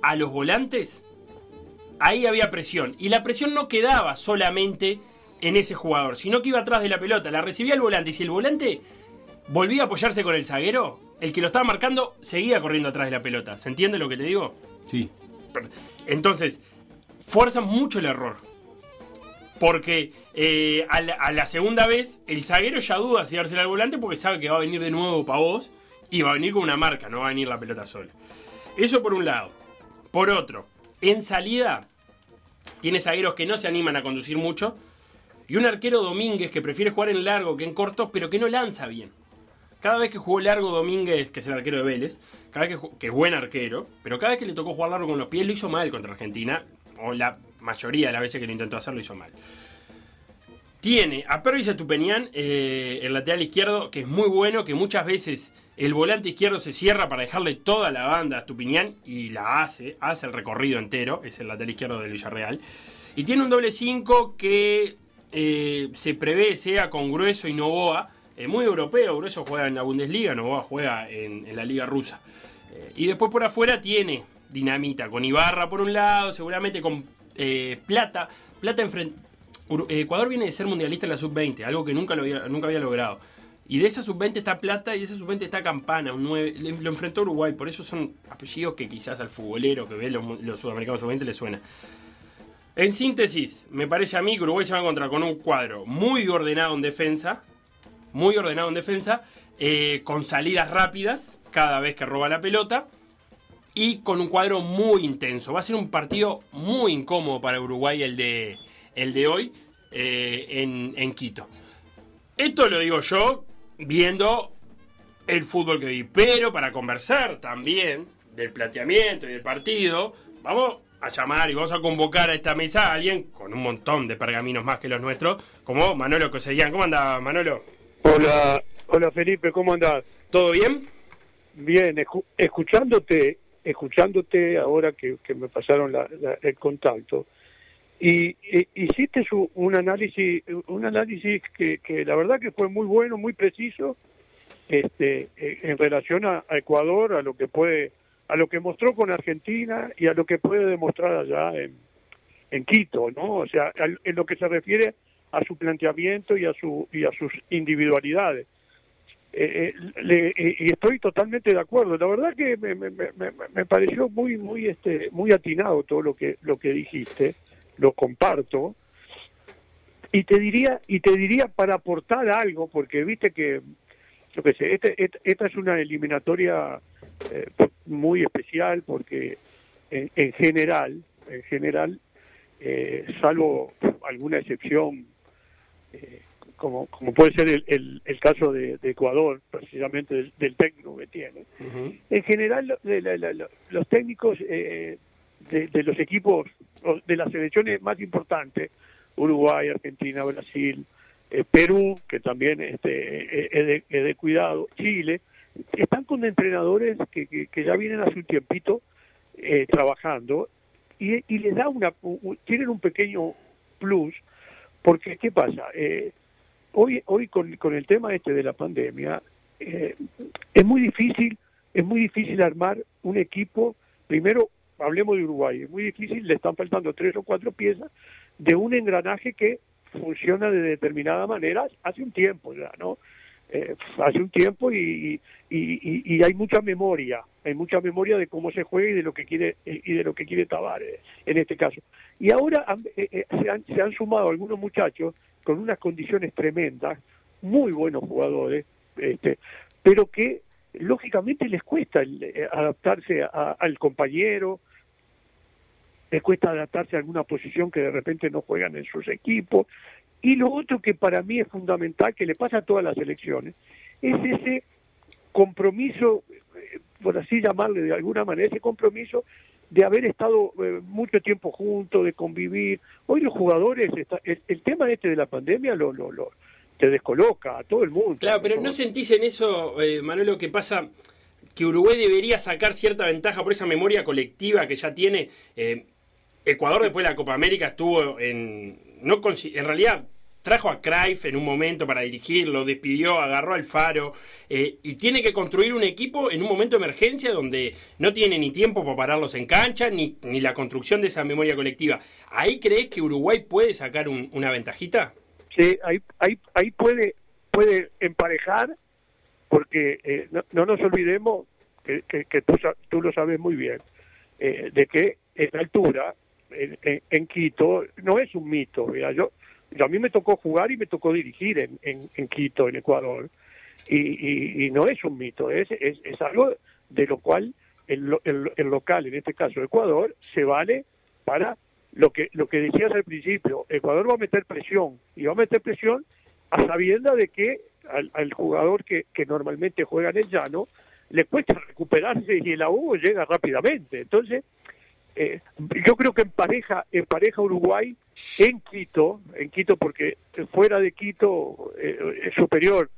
a los volantes, ahí había presión. Y la presión no quedaba solamente en ese jugador, sino que iba atrás de la pelota, la recibía el volante, y si el volante volvía a apoyarse con el zaguero, el que lo estaba marcando seguía corriendo atrás de la pelota. ¿Se entiende lo que te digo? Sí. Entonces, fuerzan mucho el error. Porque eh, a, la, segunda vez, el zaguero ya duda si dársela al volante porque sabe que va a venir de nuevo para vos y va a venir con una marca, no va a venir la pelota sola. Eso por un lado. Por otro, en salida, tiene zagueros que no se animan a conducir mucho. Y un arquero Domínguez que prefiere jugar en largo que en corto, pero que no lanza bien. Cada vez que jugó largo Domínguez, que es el arquero de Vélez, cada vez que, que es buen arquero, pero cada vez que le tocó jugar largo con los pies lo hizo mal contra Argentina, o la mayoría de las veces que lo intentó hacer lo hizo mal. Tiene a Pervis Estupenián, eh, el lateral izquierdo, que es muy bueno, que muchas veces el volante izquierdo se cierra para dejarle toda la banda a Estupinián y la hace, hace el recorrido entero, es el lateral izquierdo del Villarreal. Y tiene un doble 5 que eh, se prevé sea con Grueso y Novoa, eh, muy europeo, Grueso juega en la Bundesliga, Novoa juega en, en la Liga Rusa. Eh, y después por afuera tiene Dinamita, con Ibarra por un lado, seguramente con eh, Plata. Plata enfrente. Ecuador viene de ser mundialista en la sub-20, algo que nunca, lo había, nunca había logrado. Y de esa sub-20 está Plata y de esa sub-20 está Campana, un 9. Le- Lo enfrentó Uruguay, por eso son apellidos que quizás al futbolero que ve los, los sudamericanos sub-20 le suena. En síntesis, me parece a mí que Uruguay se va a encontrar con un cuadro muy ordenado en defensa, muy ordenado en defensa, eh, con salidas rápidas cada vez que roba la pelota y con un cuadro muy intenso. Va a ser un partido muy incómodo para Uruguay el de, el de hoy eh, en, en Quito. Esto lo digo yo viendo el fútbol que vi, pero para conversar también del planteamiento y del partido, vamos a llamar y vamos a convocar a esta mesa a alguien con un montón de pergaminos más que los nuestros, como Manolo Cosellán. ¿Cómo anda Manolo? Hola, hola Felipe, ¿cómo andás? ¿Todo bien? Bien, escu- escuchándote, escuchándote ahora que, que me pasaron la- la- el contacto. Y, y- hiciste su- un análisis, un análisis que, que la verdad que fue muy bueno, muy preciso, este, eh, en relación a, a Ecuador, a lo que puede, a lo que mostró con Argentina y a lo que puede demostrar allá en, en Quito, ¿no? O sea, al- en lo que se refiere a su planteamiento y a su y a sus individualidades. Eh, eh, le- eh, y estoy totalmente de acuerdo. La verdad que me, me, me, me- pareció muy muy este muy atinado todo lo que lo que dijiste. Lo comparto. Y te diría y te diría para aportar algo porque viste que yo qué sé, este- este- esta es una eliminatoria eh, muy especial porque en, en general en general salvo alguna excepción como, como puede ser el, el, el caso de, de Ecuador, precisamente del, del técnico que tiene. En general, lo- de la- la- la- los técnicos eh, de, de los equipos, de las selecciones más importantes, Uruguay, Argentina, Brasil, eh, Perú, que también este, eh, es, de, es cuidado, Chile, están con entrenadores que, que, que ya vienen hace un tiempito eh, trabajando y, y les da una, un- tienen un pequeño plus, porque ¿qué pasa? Eh, hoy hoy con, con el tema este de la pandemia eh, es muy difícil es muy difícil armar un equipo. Primero hablemos de Uruguay es muy difícil le están faltando tres o cuatro piezas de un engranaje que funciona de determinada manera hace un tiempo ya no Eh, hace un tiempo y, y, y- y hay mucha memoria hay mucha memoria de cómo se juega y de lo que quiere y de lo que quiere Tavares en este caso. Y ahora eh, eh, se, han, se han sumado algunos muchachos con unas condiciones tremendas, muy buenos jugadores, este, pero que lógicamente les cuesta eh, adaptarse a- al compañero, les cuesta adaptarse a alguna posición que de repente no juegan en sus equipos. Y lo otro que para mí es fundamental, que le pasa a todas las elecciones, es ese compromiso, eh, por así llamarle de alguna manera, ese compromiso de haber estado eh, mucho tiempo juntos, de convivir. Hoy los jugadores, está- el, el tema este de la pandemia lo, lo, lo te descoloca a todo el mundo. Claro, pero ¿no sentís en eso, eh, Manolo, que pasa que Uruguay debería sacar cierta ventaja por esa memoria colectiva que ya tiene? Eh, Ecuador después de la Copa América estuvo en... No en realidad trajo a Cruyff en un momento para dirigirlo, despidió, agarró al Faro eh, y tiene que construir un equipo en un momento de emergencia donde no tiene ni tiempo para pararlos en cancha ni, ni la construcción de esa memoria colectiva. ¿Ahí crees que Uruguay puede sacar un- una ventajita? Sí, ahí, ahí, ahí puede, puede emparejar, porque eh, no, no nos olvidemos, que, que, que tú, tú lo sabes muy bien, eh, de que esta altura, en, en- en Quito, no es un mito. Mira, yo, a mí me tocó jugar y me tocó dirigir en, en, Quito, en Ecuador, y, no es un mito, es, es, es algo de lo cual el, el, el local, en este caso Ecuador, se vale para lo que lo que decías al principio, Ecuador va a meter presión y va a meter presión a sabienda de que al, al jugador que, que normalmente juega en el llano le cuesta recuperarse y el ahogo llega rápidamente. Entonces, eh, yo creo que en pareja, Uruguay, en Quito, en Quito porque fuera de Quito eh, es superior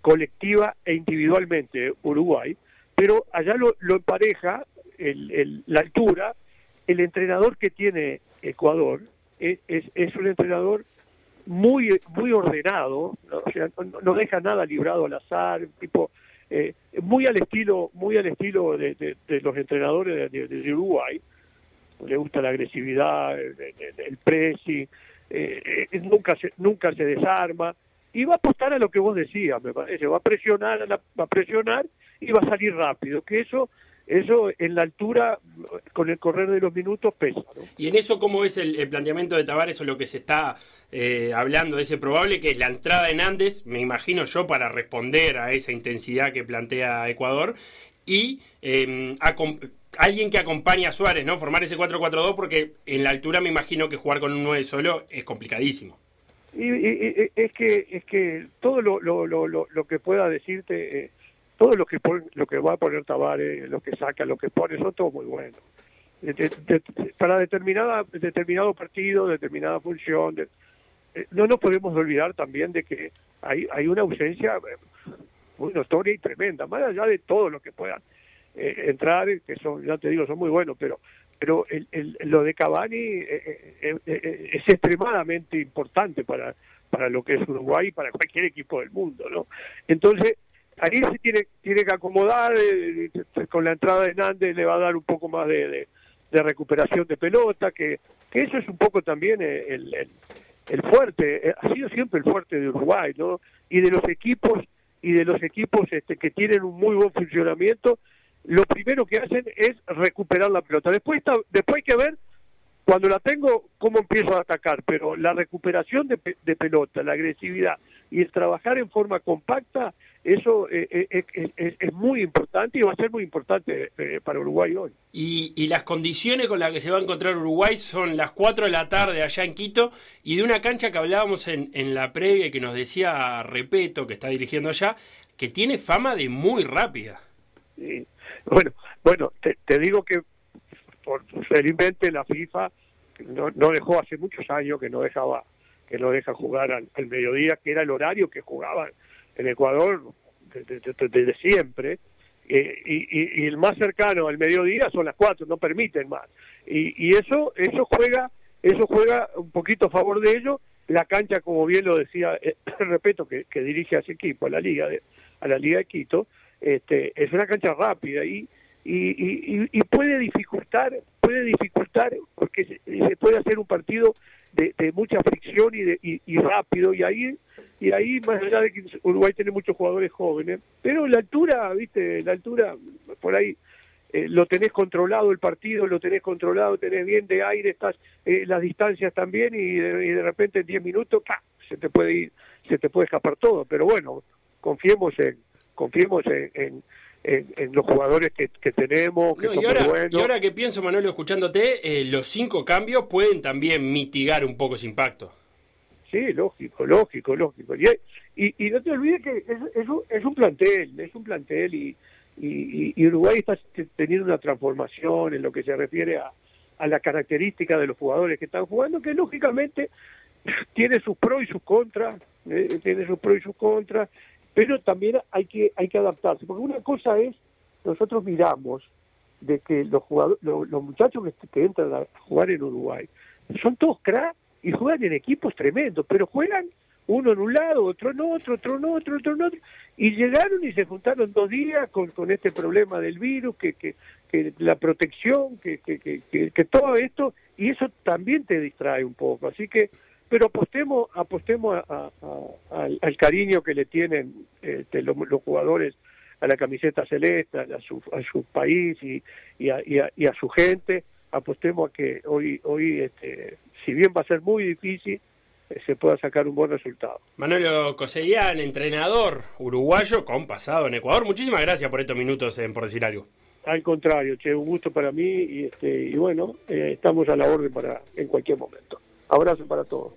colectiva e individualmente Uruguay, pero allá lo, empareja el, el- la altura, el entrenador que tiene Ecuador es, es, un entrenador muy muy ordenado, ¿no? o sea, no, no deja nada librado al azar, tipo eh, muy al estilo muy al estilo de, de- de los entrenadores de- de Uruguay, le gusta la agresividad, el, el- pressing, eh, eh, nunca se nunca se desarma y va a apostar a lo que vos decías, me parece, va a presionar, a la- va a presionar y va a salir rápido, que eso eso en la altura con el correr de los minutos pesa. Y en eso, ¿cómo es el, planteamiento de Tavares o lo que se está eh, hablando de ese probable, que es la entrada de Nández, me imagino yo, para responder a esa intensidad que plantea Ecuador, y eh, acom- alguien que acompañe a Suárez, ¿no? Formar ese 4-4-2, porque en la altura me imagino que jugar con un 9 solo es complicadísimo. Y, y- y- es que es que todo lo, lo, lo, lo, que pueda decirte, eh, todo lo que pon- lo que va a poner Tavares, lo que saca, lo que pone, son todo muy buenos. Para determinada determinado partido, determinada función, eh, no nos podemos olvidar también de que hay hay una ausencia eh, muy notoria y tremenda, más allá de todo lo que puedan eh, entrar, que son, ya te digo, son muy buenos, pero pero el, el- lo de Cavani eh, eh, es extremadamente importante para, para lo que es Uruguay y para cualquier equipo del mundo, ¿no? Entonces, ahí se tiene, tiene que acomodar, con la entrada de Nández le va a dar un poco más de, de- recuperación de pelota, que, eso es un poco también el, el, el fuerte, ha sido siempre el fuerte de Uruguay, ¿no? Y de los equipos y de los equipos este, que tienen un muy buen funcionamiento, lo primero que hacen es recuperar la pelota. Después, está, después hay que ver, cuando la tengo, cómo empiezo a atacar, pero la recuperación de, de pelota, la agresividad y el trabajar en forma compacta, eso eh, eh, es, es- es muy importante y va a ser muy importante eh, para Uruguay hoy. Y, y las condiciones con las que se va a encontrar Uruguay son las 4 de la tarde allá en Quito y de una cancha que hablábamos en, en la previa que nos decía Repeto, que está dirigiendo allá, que tiene fama de muy rápida. Y, *laughs* bueno, bueno, te, te digo que por felizmente la FIFA no, no dejó hace muchos años que no dejaba que no deja jugar al, mediodía, que era el horario que jugaban en Ecuador desde, siempre. Eh, y, y- y el más cercano al mediodía son las cuatro, no permiten más. Y, y eso eso juega eso juega un poquito a favor de ellos. La cancha, como bien lo decía, eh, *coughs* repito, que, que dirige a ese equipo, a la liga de, a la liga de Quito, este, es una cancha rápida y, y, y, puede dificultar, puede dificultar porque se, puede hacer un partido de, de mucha fricción y, de, y, rápido y ahí y ahí más allá de que Uruguay tiene muchos jugadores jóvenes, pero la altura, viste, la altura por ahí eh, lo tenés controlado el partido, lo tenés controlado, tenés bien de aire, estás eh, las distancias también y de, y de repente en 10 minutos se te puede ir, se te puede escapar todo, pero bueno, confiemos en confiemos en, en, en- en los jugadores que, que tenemos, que No, son y, ahora, muy buenos. y ahora que pienso, Manolo, escuchándote, eh, los cinco cambios pueden también mitigar un poco ese impacto. Sí, lógico, lógico, lógico. Y, y, y no te olvides que es, es, un, es un plantel, es un plantel y, y, Uruguay está teniendo una transformación en lo que se refiere a, a la característica de los jugadores que están jugando, que lógicamente *laughs* tiene sus pros y sus contras, eh, tiene sus pros y sus contras, pero también hay que hay que adaptarse, porque una cosa es nosotros miramos de que los jugadores, los, muchachos que, entran a jugar en Uruguay son todos cracks y juegan en equipos tremendos, pero juegan uno en un lado, otro en otro, otro en otro, otro en otro, y llegaron y se juntaron dos días con, con este problema del virus, que, que, la protección, que, que, que todo esto, y eso también te distrae un poco, así que, pero apostemos, apostemos a- a- a- al, al cariño que le tienen este, los, los jugadores a la camiseta celeste, a su, a su país y, y, a, y, a, y a su gente, apostemos a que hoy, hoy este, si bien va a ser muy difícil, eh, se pueda sacar un buen resultado. Manuel Cosellán, entrenador uruguayo con pasado en Ecuador. Muchísimas gracias por estos minutos en Por Decir Algo. Al contrario, che, un gusto para mí y, este, y bueno, eh, estamos a la orden para en cualquier momento. Abrazo para todos.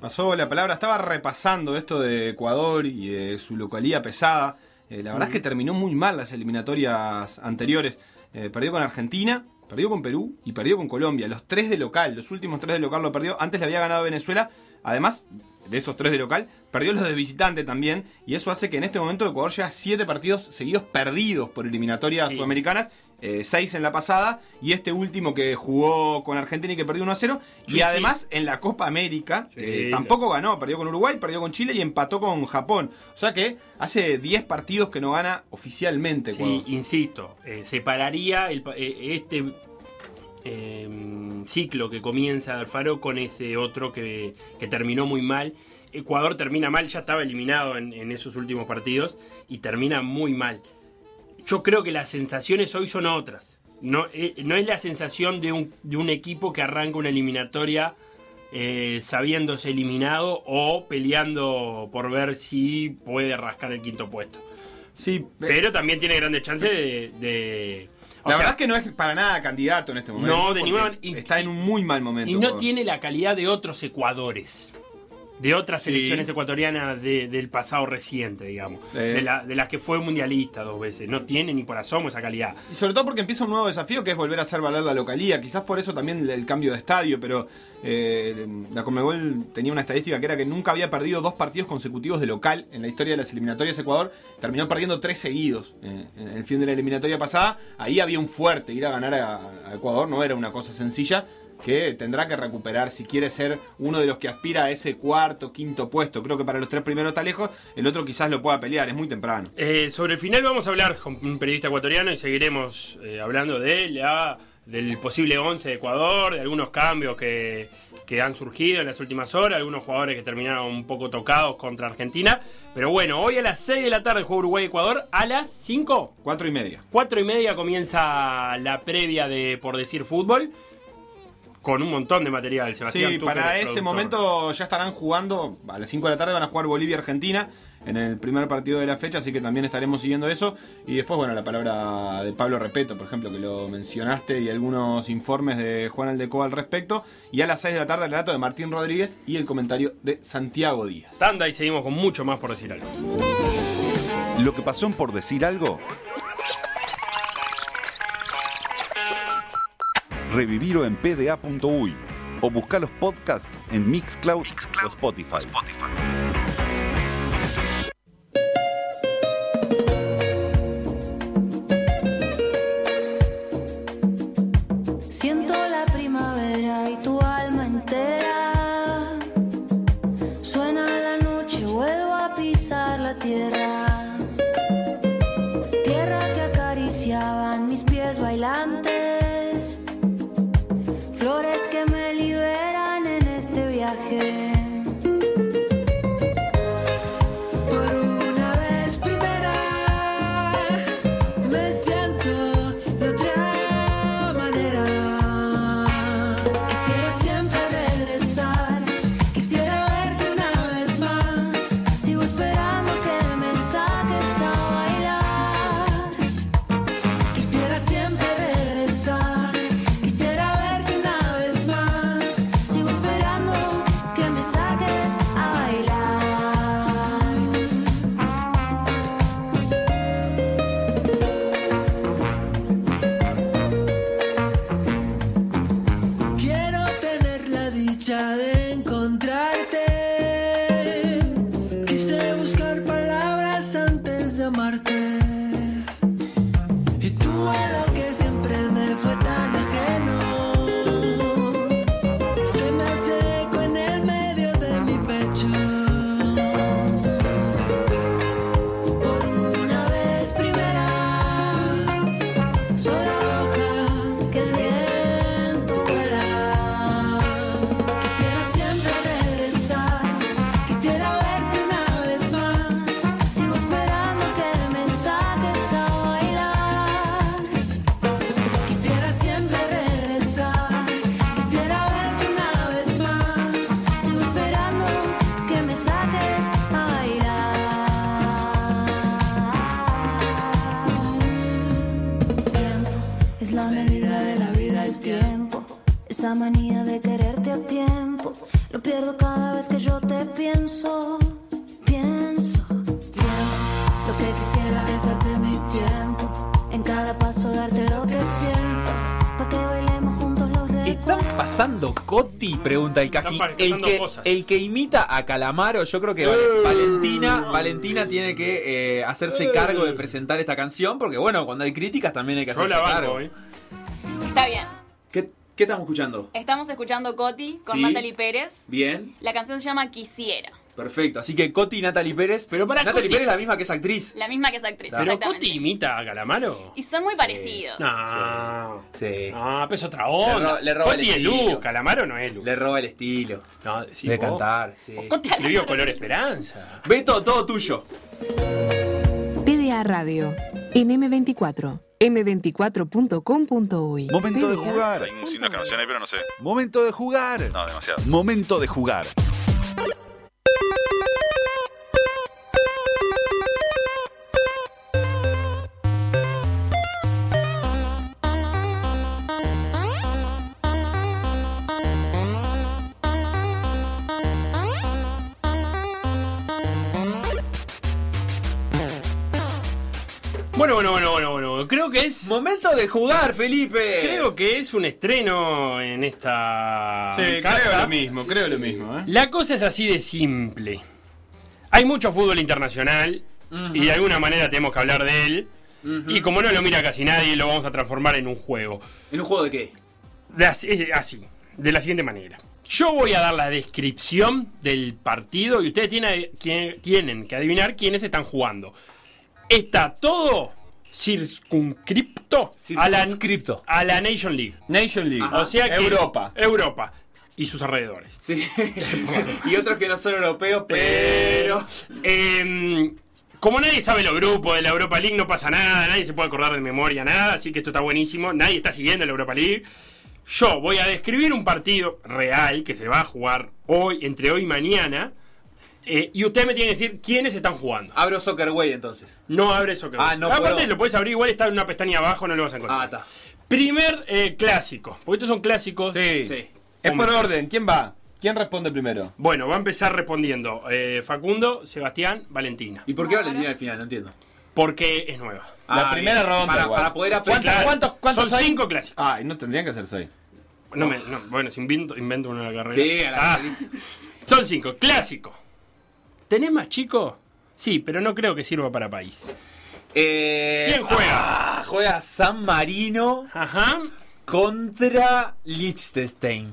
Pasó la palabra, estaba repasando esto de Ecuador y de su localía pesada. Eh, la verdad es que terminó muy mal las eliminatorias anteriores. Eh, perdió con Argentina, perdió con Perú y perdió con Colombia. Los tres de local, los últimos tres de local lo perdió. Antes le había ganado Venezuela. Además de esos tres de local, perdió los de visitante también. Y eso hace que en este momento Ecuador lleva siete partidos seguidos perdidos por eliminatorias Sí. sudamericanas. eh, seis en la pasada y este último que jugó con Argentina y que perdió 1 a 0. Sí, y además en la Copa América eh, tampoco ganó, perdió con Uruguay, perdió con Chile y empató con Japón. O sea que hace 10 partidos que no gana oficialmente. Sí, Ecuador. insisto, eh, separaría el este eh, ciclo que comienza Alfaro con ese otro que, que terminó muy mal. Ecuador termina mal, ya estaba eliminado en, en esos últimos partidos y termina muy mal. Yo creo que las sensaciones hoy son otras. No, eh, no es la sensación de un, de un equipo que arranca una eliminatoria eh, sabiéndose eliminado o peleando por ver si puede rascar el quinto puesto. Sí, eh, Pero también tiene grandes chances de. de- o la sea, verdad es que no es para nada candidato en este momento. No, de ninguna Está en un muy mal momento. Y no tiene la calidad de otros Ecuadores. De otras Sí. selecciones ecuatorianas de- del pasado reciente, digamos. Eh. De, la- de las que fue mundialista dos veces. No tiene ni por asomo esa calidad. Y sobre todo porque empieza un nuevo desafío que es volver a hacer valer la localía. Quizás por eso también el, cambio de estadio, pero eh, la Conmebol tenía una estadística que era que nunca había perdido dos partidos consecutivos de local en la historia de las eliminatorias Ecuador. Terminó perdiendo tres seguidos eh, en el fin de la eliminatoria pasada. Ahí había un fuerte. Ir a ganar a, a Ecuador no era una cosa sencilla que tendrá que recuperar si quiere ser uno de los que aspira a ese cuarto, quinto puesto. Creo que para los tres primeros está lejos, el otro quizás lo pueda pelear, es muy temprano. Eh, sobre el final vamos a hablar con un periodista ecuatoriano y seguiremos eh, hablando de la, del posible 11 de Ecuador, de algunos cambios que, que han surgido en las últimas horas, algunos jugadores que terminaron un poco tocados contra Argentina. Pero bueno, hoy a las 6 de la tarde juega Uruguay-Ecuador, a las 5 Cuatro y media. Cuatro y media comienza la previa de Por Decir Fútbol. Con un montón de material, Sebastián. Sí, para ese productor. momento ya estarán jugando, a las 5 de la tarde van a jugar Bolivia-Argentina en el primer partido de la fecha, así que también estaremos siguiendo eso. Y después, bueno, la palabra de Pablo Repeto, por ejemplo, que lo mencionaste, y algunos informes de Juan Aldecoa al respecto. Y a las 6 de la tarde el relato de Martín Rodríguez y el comentario de Santiago Díaz. Tanda y seguimos con mucho más por decir algo. Lo que pasó en por decir algo. Revivirlo en pda.uy o buscar los podcasts en Mixcloud, o Spotify. Siento El que, el que imita a Calamaro, yo creo que Val- Valentina, Valentina tiene que eh, hacerse cargo de presentar esta canción, porque bueno, cuando hay críticas también hay que Yo hacerse cargo. ¿eh? Está bien. ¿Qué, qué estamos escuchando? Estamos escuchando Coti con Sí. Natalie Pérez. Bien, La canción se llama Quisiera. Perfecto. Así que Coti y Natalie Pérez. Pero para Natalie Coti- Pérez es la misma que es actriz. La misma que es actriz. Pero ¿Pero exactamente. Coti imita a Calamaro? Y son muy parecidos. No. Sí. No, pero es otra onda. ro- le roba Coti el es. Luz, Calamaro no es Luz. Le roba el estilo No, sí, de vos. cantar. Sí. Coti escribió *laughs* Color Esperanza. Beto, todo tuyo. PDA Radio. En M24. M24.com.uy. Momento de jugar. Hay un signo de exclamación ahí, pero no sé. Momento de jugar. No, demasiado. Momento de jugar. Momento de jugar, Felipe. Creo que es un estreno en esta. Sí, casa. creo lo mismo, creo lo mismo, ¿eh? La cosa es así de simple. Hay mucho fútbol internacional y de alguna manera tenemos que hablar de él. Y como no lo mira casi nadie, lo vamos a transformar en un juego. ¿En un juego de qué? De así, eh, así, de la siguiente manera. Yo voy a dar la descripción del partido y ustedes tiene- quien- tienen que adivinar quiénes están jugando. Está todo circunscripto a la, Circunscripto. a la Nation League. Nation League. O sea que Europa. Europa y sus alrededores. Sí. *laughs* y otros que no son europeos, pero. Em, como nadie sabe los grupos de la Europa League, no pasa nada, nadie se puede acordar de memoria, nada, así que esto está buenísimo, nadie está siguiendo la Europa League. Yo voy a describir un partido real que se va a jugar hoy, entre hoy y mañana, eh, y ustedes me tienen que decir quiénes están jugando. Abro Soccerway entonces. No abre que Ah, no Aparte puedo. lo puedes abrir igual, está en una pestaña abajo, no lo vas a encontrar. Ah, está. Primer eh, clásico, porque estos son clásicos. Sí. Sí. Es por orden. ¿Quién va? ¿Quién responde primero? Bueno, va a empezar respondiendo eh, Facundo, Sebastián, Valentina. ¿Y por qué Valentina al final? No entiendo. Porque es nueva. La Ah, primera bien. ronda Para, igual. para poder ¿Cuántos- aplicar. cuántos- cuántos Son hay? cinco clásicos. Ay, no tendrían que ser seis. No me, no, bueno, si invento, invento una carrera. Sí, a la Ah, carrera. Son cinco. Clásico. ¿Tenés más chico? Sí, pero no creo que sirva para país. Eh, ¿Quién juega? ah, juega San Marino Ajá. contra Liechtenstein.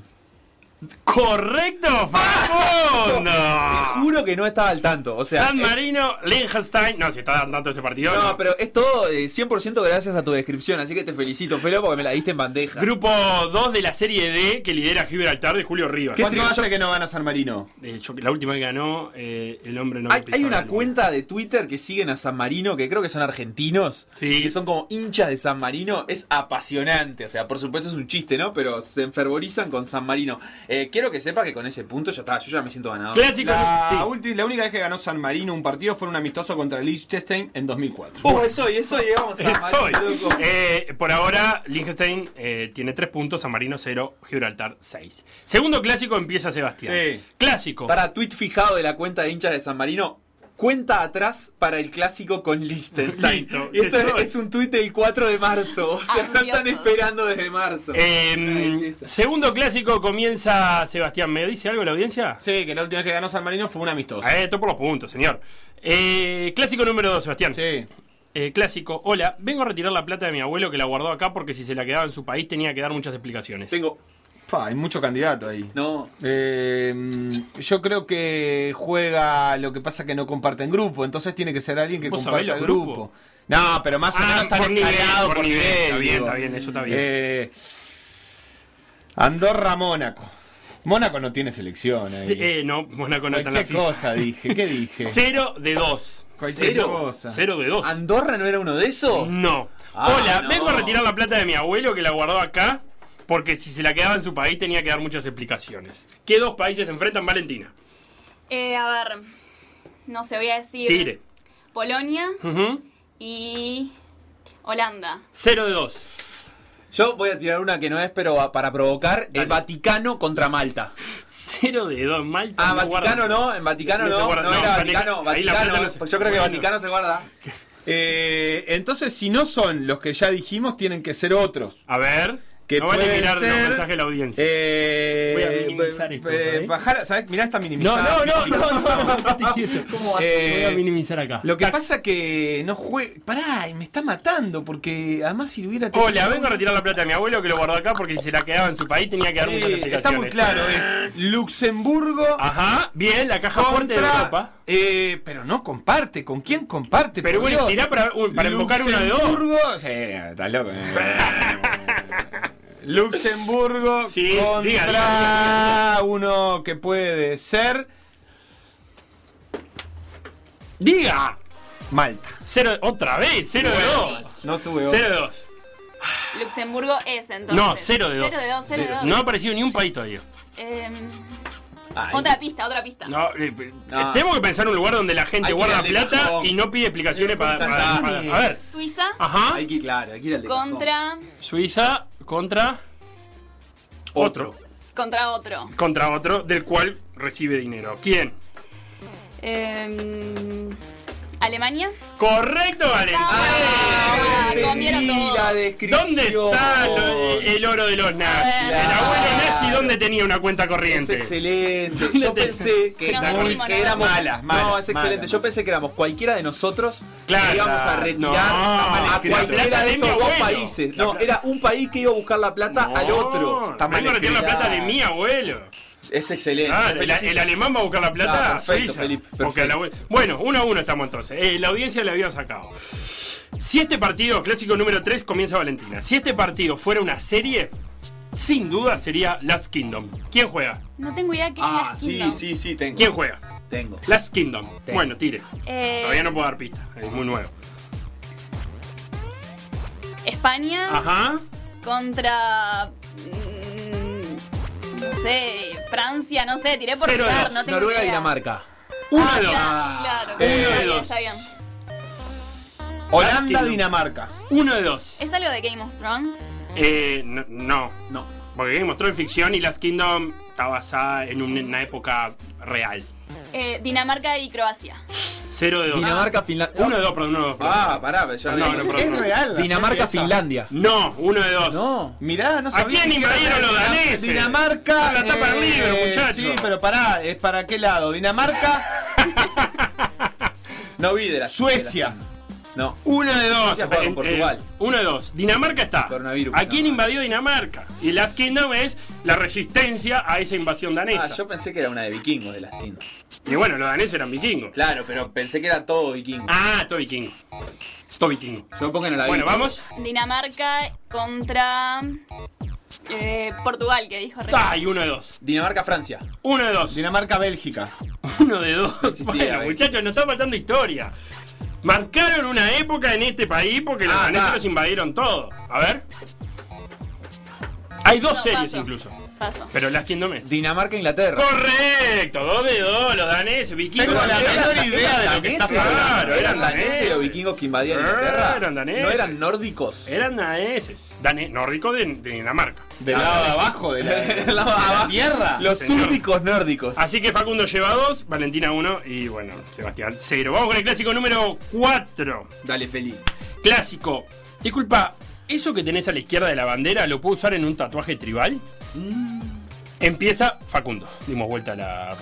Correcto, Facundo. Te juro que no estaba al tanto. O sea, San es- Marino, Liechtenstein. No, si está dando tanto ese partido. No, no. pero es todo eh, 100% gracias a tu descripción, así que te felicito, Felo, porque me la diste en bandeja. Grupo 2 de la Serie D que lidera Gibraltar de Julio Rivas. ¿Cuánto hace que no gana San Marino? Hecho, la última que ganó, eh, el hombre no hay, hay una cuenta de Twitter que siguen a San Marino, que creo que son argentinos, Sí. que son como hinchas de San Marino. Es apasionante, o sea, por supuesto es un chiste, ¿no? Pero se enfervorizan con San Marino. Eh, quiero que sepa que con ese punto ya está, yo ya me siento ganador. Clásico. La, sí. ulti- la única vez que ganó San Marino un partido fue un amistoso contra Liechtenstein en 2004. Uh, es hoy, es hoy, vamos a Es hoy. Eh, por ahora, Liechtenstein eh, tiene 3 puntos, San Marino 0, Gibraltar 6. Segundo clásico empieza Sebastián. Sí. Clásico. Para tweet fijado de la cuenta de hinchas de San Marino. Cuenta atrás para el clásico con Liechtenstein. Listo, Y esto es, un tuit del 4 de marzo. O sea, no están esperando desde marzo. Eh, belleza. segundo clásico comienza Sebastián. ¿Me dice algo la audiencia? Sí, que la última vez que ganó San Marino fue un amistoso. Eh, esto por los puntos, señor. Eh, clásico número 2, Sebastián. Sí. Eh, clásico. Hola, vengo a retirar la plata de mi abuelo que la guardó acá porque si se la quedaba en su país tenía que dar muchas explicaciones. Tengo. Fa, hay mucho candidato ahí. No. Eh, yo creo que juega, lo que pasa que no comparten grupo, entonces tiene que ser alguien que ¿Vos sabés comparta los grupo. grupos? No, pero más o Ah, menos están por nivel, por por nivel, nivel. está bien, digo. está bien, eso está bien. Eh, Andorra, Mónaco. Mónaco no tiene selección ahí. Sí, eh, no, Mónaco no está en la ¿Qué FIFA. cosa dije? ¿Qué dije? *laughs* 0 de 2. Cualquier cero. cosa. 0 de 2. ¿Andorra no era uno de esos? No. Ah, Hola, no. vengo a retirar la plata de mi abuelo que la guardó acá porque si se la quedaba en su país tenía que dar muchas explicaciones. ¿Qué dos países se enfrentan, Valentina? Eh, a ver, no sé, voy a decir Tire. Polonia y Holanda. 0 de 2. Yo voy a tirar una que no es, pero para provocar: el Vaticano contra Malta. 0 de 2. Malta. Ah, no Vaticano guarda- no, en Vaticano No no, guarda- no, no, era Vatica- Vaticano, ahí la Vaticano, plata no se- yo creo que bueno. Vaticano se guarda. *laughs* Eh, entonces, si no son los que ya dijimos, tienen que ser otros. A ver. Que No vale mirar los ser, mensajes de la audiencia. eh, Voy a minimizar esto, eh, ¿ok? bajar, ¿sabes? Mirá, está No, minimizada. no, no, no, no, no, estate quieto. ¿Cómo Eh, Voy a minimizar acá. Lo que Tac. pasa que no juega. Pará, y me está matando porque además si hubiera tenido- Hola, vengo a retirar la plata de mi abuelo que lo guardó acá porque si se la quedaba en su país tenía que dar Sí, muchas explicaciones. está muy claro, es Luxemburgo Ajá, bien, la caja fuerte de contra. Europa. eh, pero no comparte, ¿con quién comparte? Pero bueno, tirá para, un- para invocar una de dos. Luxemburgo, sí, estás loco. *laughs* Luxemburgo Sí, contra diga, diga, uno que puede ser ¡Diga! Malta. Cero, otra vez, 0 de 2. No tuve 0 de 2. Luxemburgo es entonces. No, 0 de 2. 0 de 2, 0 de 2. No ha aparecido ni un país todavía. Em, Ay, otra pista, otra pista. No, eh, eh, No. Tenemos que pensar en un lugar donde la gente Hay que guarda ir al de plata cajón. y no pide explicaciones para, para- Constantin. para- A ver. Suiza Ajá. Hay que, claro, hay que ir al de cajón. contra Suiza contra otro. contra otro. Contra otro del cual recibe dinero. ¿Quién? Em, Alemania. Correcto, Valentín. Ah, Entendí comieron todo. la descripción. ¿Dónde está lo- el oro de los nazis? El abuelo nazi, ¿dónde tenía una cuenta Es corriente? excelente. ¿Dónde Yo pensé que, dormimos, que éramos. Malas, No, malas, es excelente. Yo pensé que éramos cualquiera de nosotros Claro. que íbamos a retirar No, a cualquiera de estos dos abuelo. países. No, era un país que iba a buscar la plata al otro. Vengo a retirar la plata de mi abuelo. Es excelente. Ah, el, alemán va a buscar la plata Ah, perfecto, Suiza. Felipe, perfecto. la bueno, uno a uno estamos entonces. Eh, la audiencia le había sacado. Si este partido, clásico número 3, comienza Valentina. Si este partido fuera una serie, sin duda sería Last Kingdom. ¿Quién juega? No tengo idea es Ah, Last sí, Kingdom. sí, sí, tengo. ¿Quién juega? Tengo. Last Kingdom. Tengo. Bueno, tire. Eh, Todavía no puedo dar pista. Es muy nuevo. España Ajá. contra no sé, Francia, no sé, tiré por Cero no tengo Noruega y idea. Dinamarca. Uno Ah, de dos. Claro, claro. Eh, está bien, está bien. Holanda, Lástima. Dinamarca. Uno de dos. ¿Es algo de Game of Thrones? Eh, no, no. No. Porque Game of Thrones es ficción y Last Kingdom está basada en un- una época real. Eh, Dinamarca y Croacia. Cero de dos. Dinamarca, Finlandia. Uno de dos, perdón, uno de dos. perdón. Ah, pará, ya No, no, no, perdón, Es perdón. real. la Dinamarca, serie esa. Finlandia. No, uno de dos. No. Mirá, no ¿A sabía quién invadieron los daneses? Dinamarca. A la tapa del libro, muchacho. Sí, pero pará, ¿es para qué lado? Dinamarca, *laughs* No vi de la Suecia. No. Uno de dos. Eh, Portugal. eh, uno de dos. Dinamarca está. Coronavirus, ¿A quién no. invadió Dinamarca? Y Last Kingdom es la resistencia a esa invasión danesa. Ah, yo pensé que era una de vikingos de las tiendas. Y bueno, los daneses eran vikingos. Claro, pero pensé que era todo vikingo. Ah, todo vikingo. Todo vikingo. Yo pongo en la Bueno, vamos. Dinamarca contra eh, Portugal, que dijo recién. Ay, uno de dos. Dinamarca, Francia. Uno de dos. Dinamarca, Bélgica. Uno de dos. existía, bueno, eh. muchachos, nos está faltando historia. Marcaron una época en este país porque los Ah, los invadieron todo. A ver. Hay dos No, series paso. incluso. Paso. Pero las Kingdom es. Dinamarca, Inglaterra. Correcto, dos de dos, los daneses, vikingos. Tengo la menor idea de lo que estás Claro, hablando. eran ¿Eran daneses los vikingos que invadían Inglaterra? eran daneses. ¿No eran nórdicos? Eran daneses. Dane nórdico de, de Dinamarca. Del lado de abajo de la, *laughs* de La- la tierra. Los súrdicos nórdicos. Así que Facundo lleva dos, Valentina uno y bueno, Sebastián cero. Vamos con el clásico número 4. Dale, feliz. Clásico. Disculpa, ¿eso que tenés a la izquierda de la bandera lo puedo usar en un tatuaje tribal? Empieza Facundo. Dimos vuelta a la.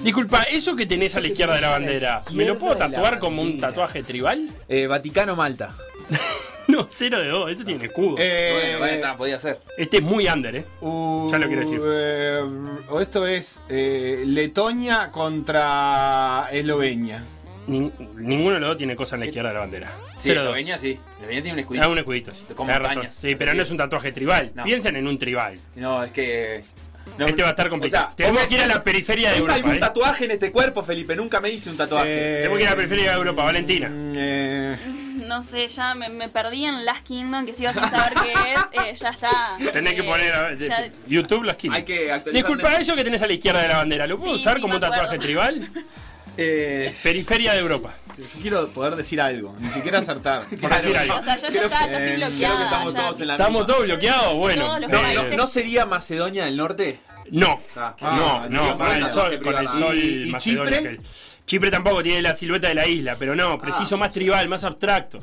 Disculpa, ¿eso que tenés Eso a la izquierda de la bandera, ¿me lo puedo tatuar como un tatuaje tribal? Eh, Vaticano, Malta. *laughs* No, cero de dos, eso tiene escudo. Eh, bueno, bueno, podía ser. Este es muy under, ¿eh? uh, Ya lo quiero decir. eh, o esto es eh, Letonia contra Eslovenia. Nin- ninguno de los dos tiene cosa en la izquierda de la bandera. Sí, Cero de dos. Eslovenia sí. Eslovenia tiene un escudito. Ah, un escudito, sí. Con montañas. Sí, pero no es un tatuaje tribal. No. Piensen en un tribal. No, es que. no- este va a estar complicado. o sea, Tenemos ¿ves- que ir a la periferia de ¿ves Europa. algún ¿eh? tatuaje en este cuerpo, Felipe? Nunca me hice un tatuaje. Eh, Tenemos que ir a la periferia de Europa, Valentina. Mm, eh, No sé, ya me, me perdí en Last Kingdom, que sigo sin saber qué es. *laughs* eh, ya está. Tenés que Eh, poner a- ya- YouTube las Hay que actualizar. Disculpa, eso que tenés a la izquierda de la bandera, ¿lo puedo Sí, usar sí, como un tatuaje tribal? *laughs* eh, Periferia de Europa. yo quiero poder decir algo, ni siquiera acertar. Por decir algo. o sea, yo ya Creo está, ya estoy eh, bloqueada. Creo que estamos ya- todos en la ¿Estamos misma. todos bloqueados? Bueno. No, No, países. no, ¿no sería Macedonia del Norte? no, Ah, no, ah, no, con el sol, con el sol ¿Y- Chipre? que- Chipre tampoco tiene la silueta de la isla, pero no, preciso Ah, más tribal, más abstracto.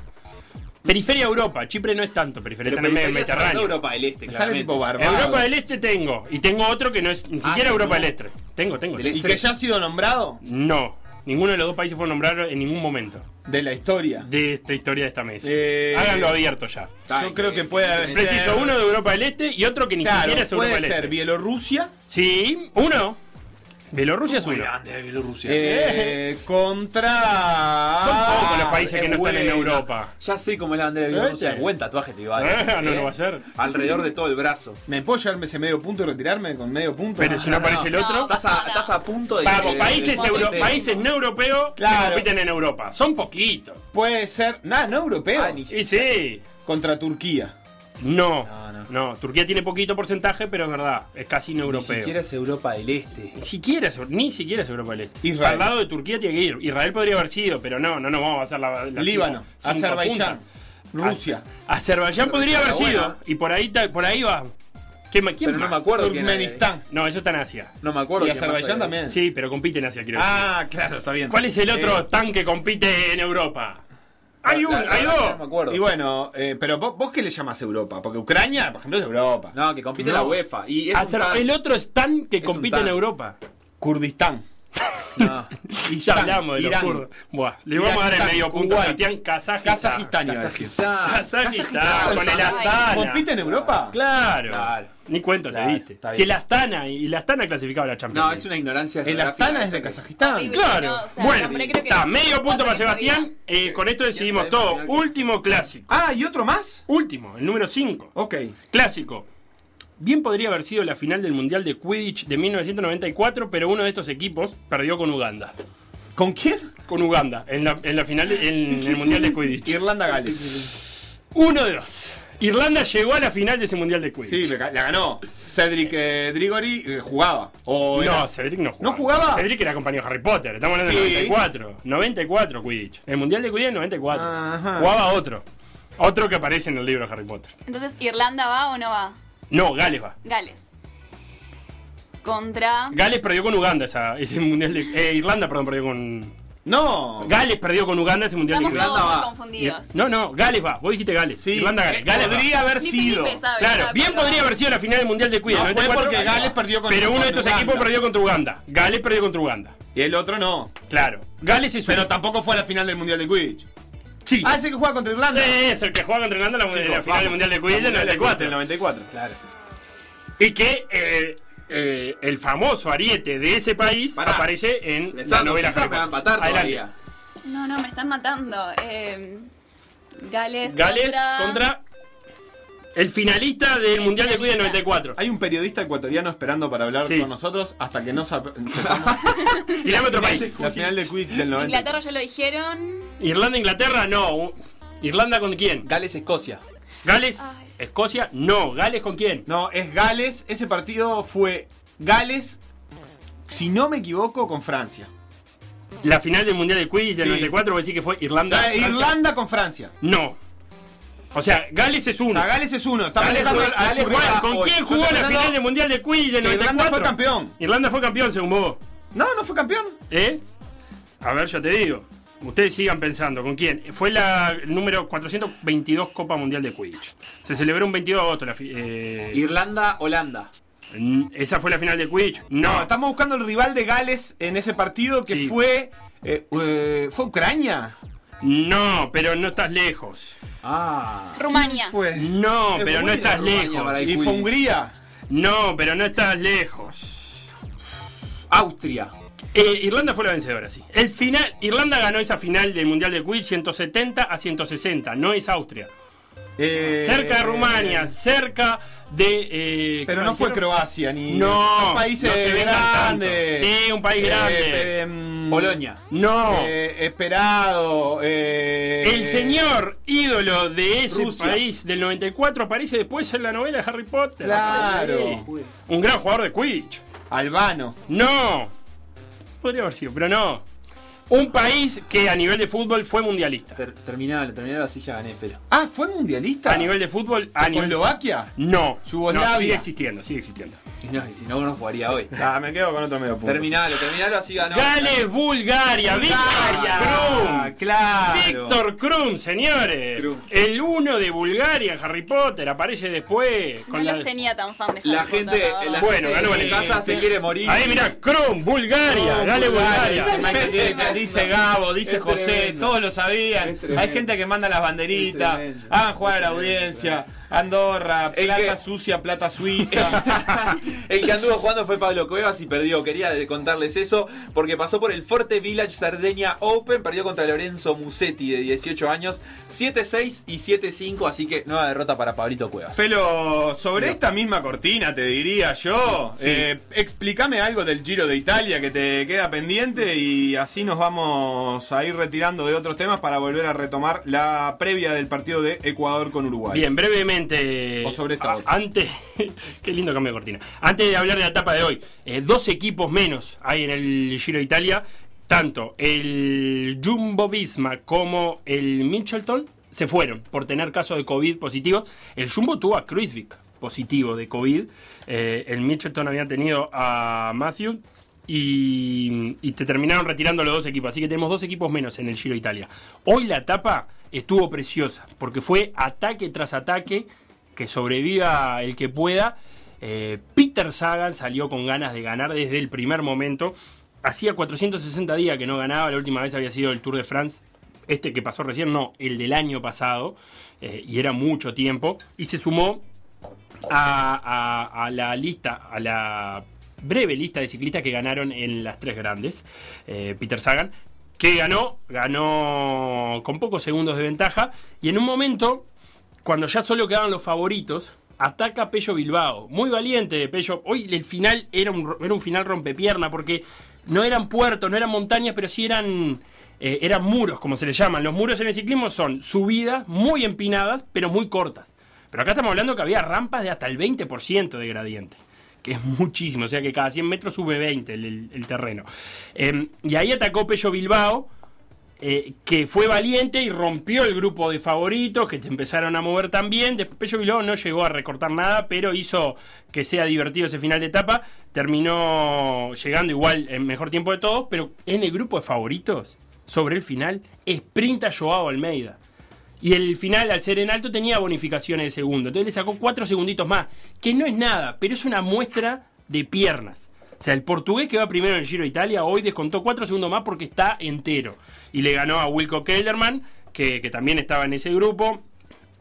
Periferia Europa. Chipre no es tanto. Periferia Pero periferia en Mediterráneo. Europa del Este, sale tipo Barbados. Europa del Este tengo. Y tengo otro que no es ni siquiera Ah, Europa no. del Este. Tengo, tengo. ¿Y que ya ha sido nombrado? No. Ninguno de los dos países fue nombrado en ningún momento De la historia. de esta historia de esta mesa. Eh, Háganlo abierto ya. Yo creo que puede haber Preciso uno de Europa del Este y otro que ni Claro, siquiera es Europa puede del ser Este. Bielorrusia Sí, uno. Bielorrusia es uno. grande Bielorrusia. eh, *laughs* contra. Son pocos los países que no están en. Europa. Ya sé cómo es la bandera de Bielorrusia. Buen tatuaje te iba a Ah, no lo va a hacer. Alrededor de todo el brazo. ¿Me puedo llevarme ese medio punto y retirarme con medio punto? Pero si no aparece el otro. Estás a, punto de. Vamos, de- países, de- euro- de- países no europeos que Claro. compiten en Europa. Son poquitos. Puede ser. Nada, no europeo. Ah, ni Sí, sí. Contra Turquía. No, No, no. no. Turquía tiene poquito porcentaje, pero es verdad. Es casi no Ni europeo. siquiera es Europa del Este. Ni siquiera es, ni siquiera es Europa del Este. Israel. Al lado de Turquía tiene que ir. Israel podría haber sido, pero no, no, no vamos a hacer la. la Líbano, Azerbaiyán. Rusia, Azerbaiyán podría haber sido. buena. Y por ahí, por ahí va. ¿Quién, quién Pero no me acuerdo. Turkmenistán. No, eso está en Asia. No me acuerdo. Y Azerbaiyán también. Sí, pero compite en Asia, quiero decir. Ah, claro, está bien. ¿Cuál es el otro Eh, tan que compite en Europa? Hay un, hay la- No me dos. acuerdo. y bueno, eh, pero vos, vos qué le llamás Europa? Porque Ucrania, por ejemplo, es Europa. No, que compite No. la UEFA. Y es un Azer- tan- el otro es tan que Es un compite en tan. Europa. Kurdistán. *laughs* No. *laughs* Ya Istán, hablamos de los Irán. kurdos. Buah, le vamos a dar el medio punto a Kuwait. Sebastián Kazajistán. Kazajistán iba a decir. Kazajistán. Kazajistán, con el Ay. Astana. ¿Compite en Europa? Claro. Claro. Ni cuento Claro, te diste. Si el Astana y el Astana clasificado a la Champions. No, es una ignorancia. El. Astana es de Kazajistán. Claro. No, o sea, bueno, está, es medio punto para. Sebastián. Eh, con esto decidimos sabe todo. Último clásico. Ah, ¿y otro más? Último, el número 5. Ok. Clásico. Bien podría haber sido la final del Mundial de Quidditch de 1994, pero uno de estos equipos perdió con Uganda. ¿Con quién? Con Uganda, en la, en la final, de- en *laughs* el Mundial de Quidditch. Irlanda-Gales. Uno de dos. Irlanda llegó a la final de ese Mundial de Quidditch. Sí, la ganó. Cedric eh, Drigori eh, jugaba. O era- No, Cedric no jugaba. ¿No jugaba? Cedric era compañero de Harry Potter. Estamos hablando Sí. del 94. 94 Quidditch. El Mundial de Quidditch en 94. Ajá. Jugaba otro. Otro que aparece en el libro de Harry Potter. Entonces, ¿Irlanda va o no va? No, Gales va. Gales. Contra. Gales perdió con Uganda esa, ese Mundial de... Eh, Irlanda, perdón, perdió con... No. Gales perdió con Uganda ese Mundial Estamos todos va. confundidos. No, no, Gales va. Vos dijiste Gales. Sí, Irlanda, Gales. eh, Gales va. podría haber sido. Claro, sabe, bien podría haber sido la final del Mundial de Quidditch. No fue 94, porque Gales perdió con Pero uno de estos Uganda. equipos perdió contra Uganda. Gales perdió contra Uganda. Y el otro no. Claro. Gales es Pero tampoco fue a la final del Mundial de Quidditch. Sí. Ah, ese que juega contra Irlanda. Eh, es el que juega contra Irlanda la, en la final del Mundial de Quidditch del Mundial de Quidditch 94. del 94. Claro. Y que eh, eh, el famoso ariete de ese país Pará. aparece en Me la novela me va a Harry empatar Potter. Adelante. todavía. No, no, me están matando. Eh, Gales. Gales contra el finalista del Mundial de Quidditch del 94. Hay un periodista ecuatoriano esperando para hablar Sí. con nosotros hasta que no sepamos *laughs* Tirame otro país. la final de Quidditch del 90. Inglaterra ya lo dijeron. Irlanda, Inglaterra, no. ¿Irlanda con quién? Gales, Escocia. ¿Gales? Ay. ¿Escocia? No. ¿Gales con quién? No, es Gales. Ese partido fue Gales, si no me equivoco, con Francia. La final del Mundial de Quidditch del Sí. 94, vos decís que fue Irlanda. Eh, Francia. Irlanda con Francia. No. O sea, Gales es O uno. sea, Gales es uno. Gales fue- al- Gales ¿Con quién jugó la final del Mundial de Quidditch del que 94? Irlanda fue campeón. Irlanda fue campeón, según vos. No, no fue campeón. ¿Eh? A ver, yo te digo. Ustedes sigan pensando, ¿con quién? Fue la número 422 Copa Mundial de Quidditch. Se celebró un 22 de agosto. La eh, Irlanda, Holanda. mm, ¿Esa fue la final de Quidditch? No, No. estamos buscando el rival de Gales en ese partido que Sí. fue. eh, eh, ¿Fue Ucrania? No, pero no estás lejos. Ah. Rumania. Fue. No, Es pero no estás Rumania lejos. Y fue. Hungría. No, pero no estás lejos. Austria. Eh, Irlanda fue la vencedora, sí. El final, Irlanda ganó esa final del Mundial de Quidditch 170 a 160, no es Austria. Eh, cerca de Rumania, cerca de... eh, Pero ¿qué no fue? Croacia ni. No, Son países no se grandes. Sí, un país grande. eh, Polonia. No. eh, esperado. eh, el señor ídolo de ese Rusia. país del 94 aparece después en la novela de Harry Potter. Claro. Sí. Un gran jugador de Quidditch. Albano. No. Podría haber sido, pero no. Un país que a nivel de fútbol fue mundialista. Ter terminaba, terminaba así ya gané, pero. Ah, ¿fue mundialista? A nivel de fútbol, a. ¿Eslovaquia? No. Yugoslavia. No, sigue existiendo, sigue existiendo. Y no, y si no, no jugaría hoy. *laughs* Ah, me quedo con otro medio punto. Terminalo, terminalo así ganó. Gales Bulgaria, Bulgaria, Víctor Krum. claro. Víctor Krum, señores. Krum. El uno de Bulgaria en Harry Potter aparece después. No la... los tenía tan fan de Harry La gente, la. Bueno, gente ganó en el- casa se quiere morir. Ahí mirá, Krum, Bulgaria, Gales Bulgaria, Bulgaria. *laughs* dice Gabo, dice José, tremendo. todos lo sabían. Hay gente que manda las banderitas, hagan jugar a la audiencia. Andorra, plata que- sucia, plata suiza. *laughs* El que anduvo jugando fue Pablo Cuevas y perdió. Quería contarles eso porque pasó por el Forte Village Sardeña Open. Perdió contra Lorenzo Musetti de 18 años. 7-6 y 7-5. Así que nueva derrota para Pablito Cuevas. Pero sobre esta misma cortina, te diría yo, eh, explícame algo del Giro de Italia que te queda pendiente y así nos vamos a ir retirando de otros temas para volver a retomar la previa del partido de Ecuador con Uruguay. Bien, brevemente. O sobre esta a- otra. Antes. *laughs* qué lindo cambio de cortina. Antes de hablar de la etapa de hoy, eh, dos equipos menos hay en el Giro de Italia. Tanto el Jumbo Visma como el Mitchelton se fueron por tener casos de COVID positivos. El Jumbo tuvo a Kruisvik positivo de COVID. Eh, el Mitchelton había tenido a Matthew. Y, y te terminaron retirando los dos equipos. Así que tenemos dos equipos menos en el Giro de Italia. Hoy la etapa estuvo preciosa. Porque fue ataque tras ataque. Que sobreviva el que pueda. Eh, Peter Sagan salió con ganas de ganar desde el primer momento. Hacía 460 días que no ganaba. La última vez había sido el Tour de France. Este que pasó recién, no, el del año pasado. eh, y era mucho tiempo. Y se sumó a, la lista, a la breve lista de ciclistas que ganaron en las tres grandes. Eh, Peter Sagan, que ganó, ganó con pocos segundos de ventaja. Y en un momento, cuando ya solo quedaban los favoritos, ataca Pello Bilbao. Muy valiente de Pello. Hoy el final era un, era un final rompepierna porque no eran puertos, no eran montañas, pero sí eran, eh, eran muros, como se le llaman. Los muros en el ciclismo son subidas muy empinadas, pero muy cortas. Pero acá estamos hablando que había rampas de hasta el 20% de gradiente. Que es muchísimo, o sea que cada 100 metros sube 20 el, terreno. Eh, y ahí atacó Pello Bilbao, eh, que fue valiente y rompió el grupo de favoritos que te empezaron a mover también. Después Pello Bilbao no llegó a recortar nada, pero hizo que sea divertido ese final de etapa. Terminó llegando igual en mejor tiempo de todos, pero en el grupo de favoritos, sobre el final, sprinta Joao Almeida. Y el final, al ser en alto, tenía bonificaciones de segundo. Entonces le sacó cuatro segunditos más. Que no es nada, pero es una muestra de piernas. O sea, el portugués que va primero en el Giro de Italia hoy descontó cuatro segundos más porque está entero. Y le ganó a Wilco Kelderman, que, que también estaba en ese grupo.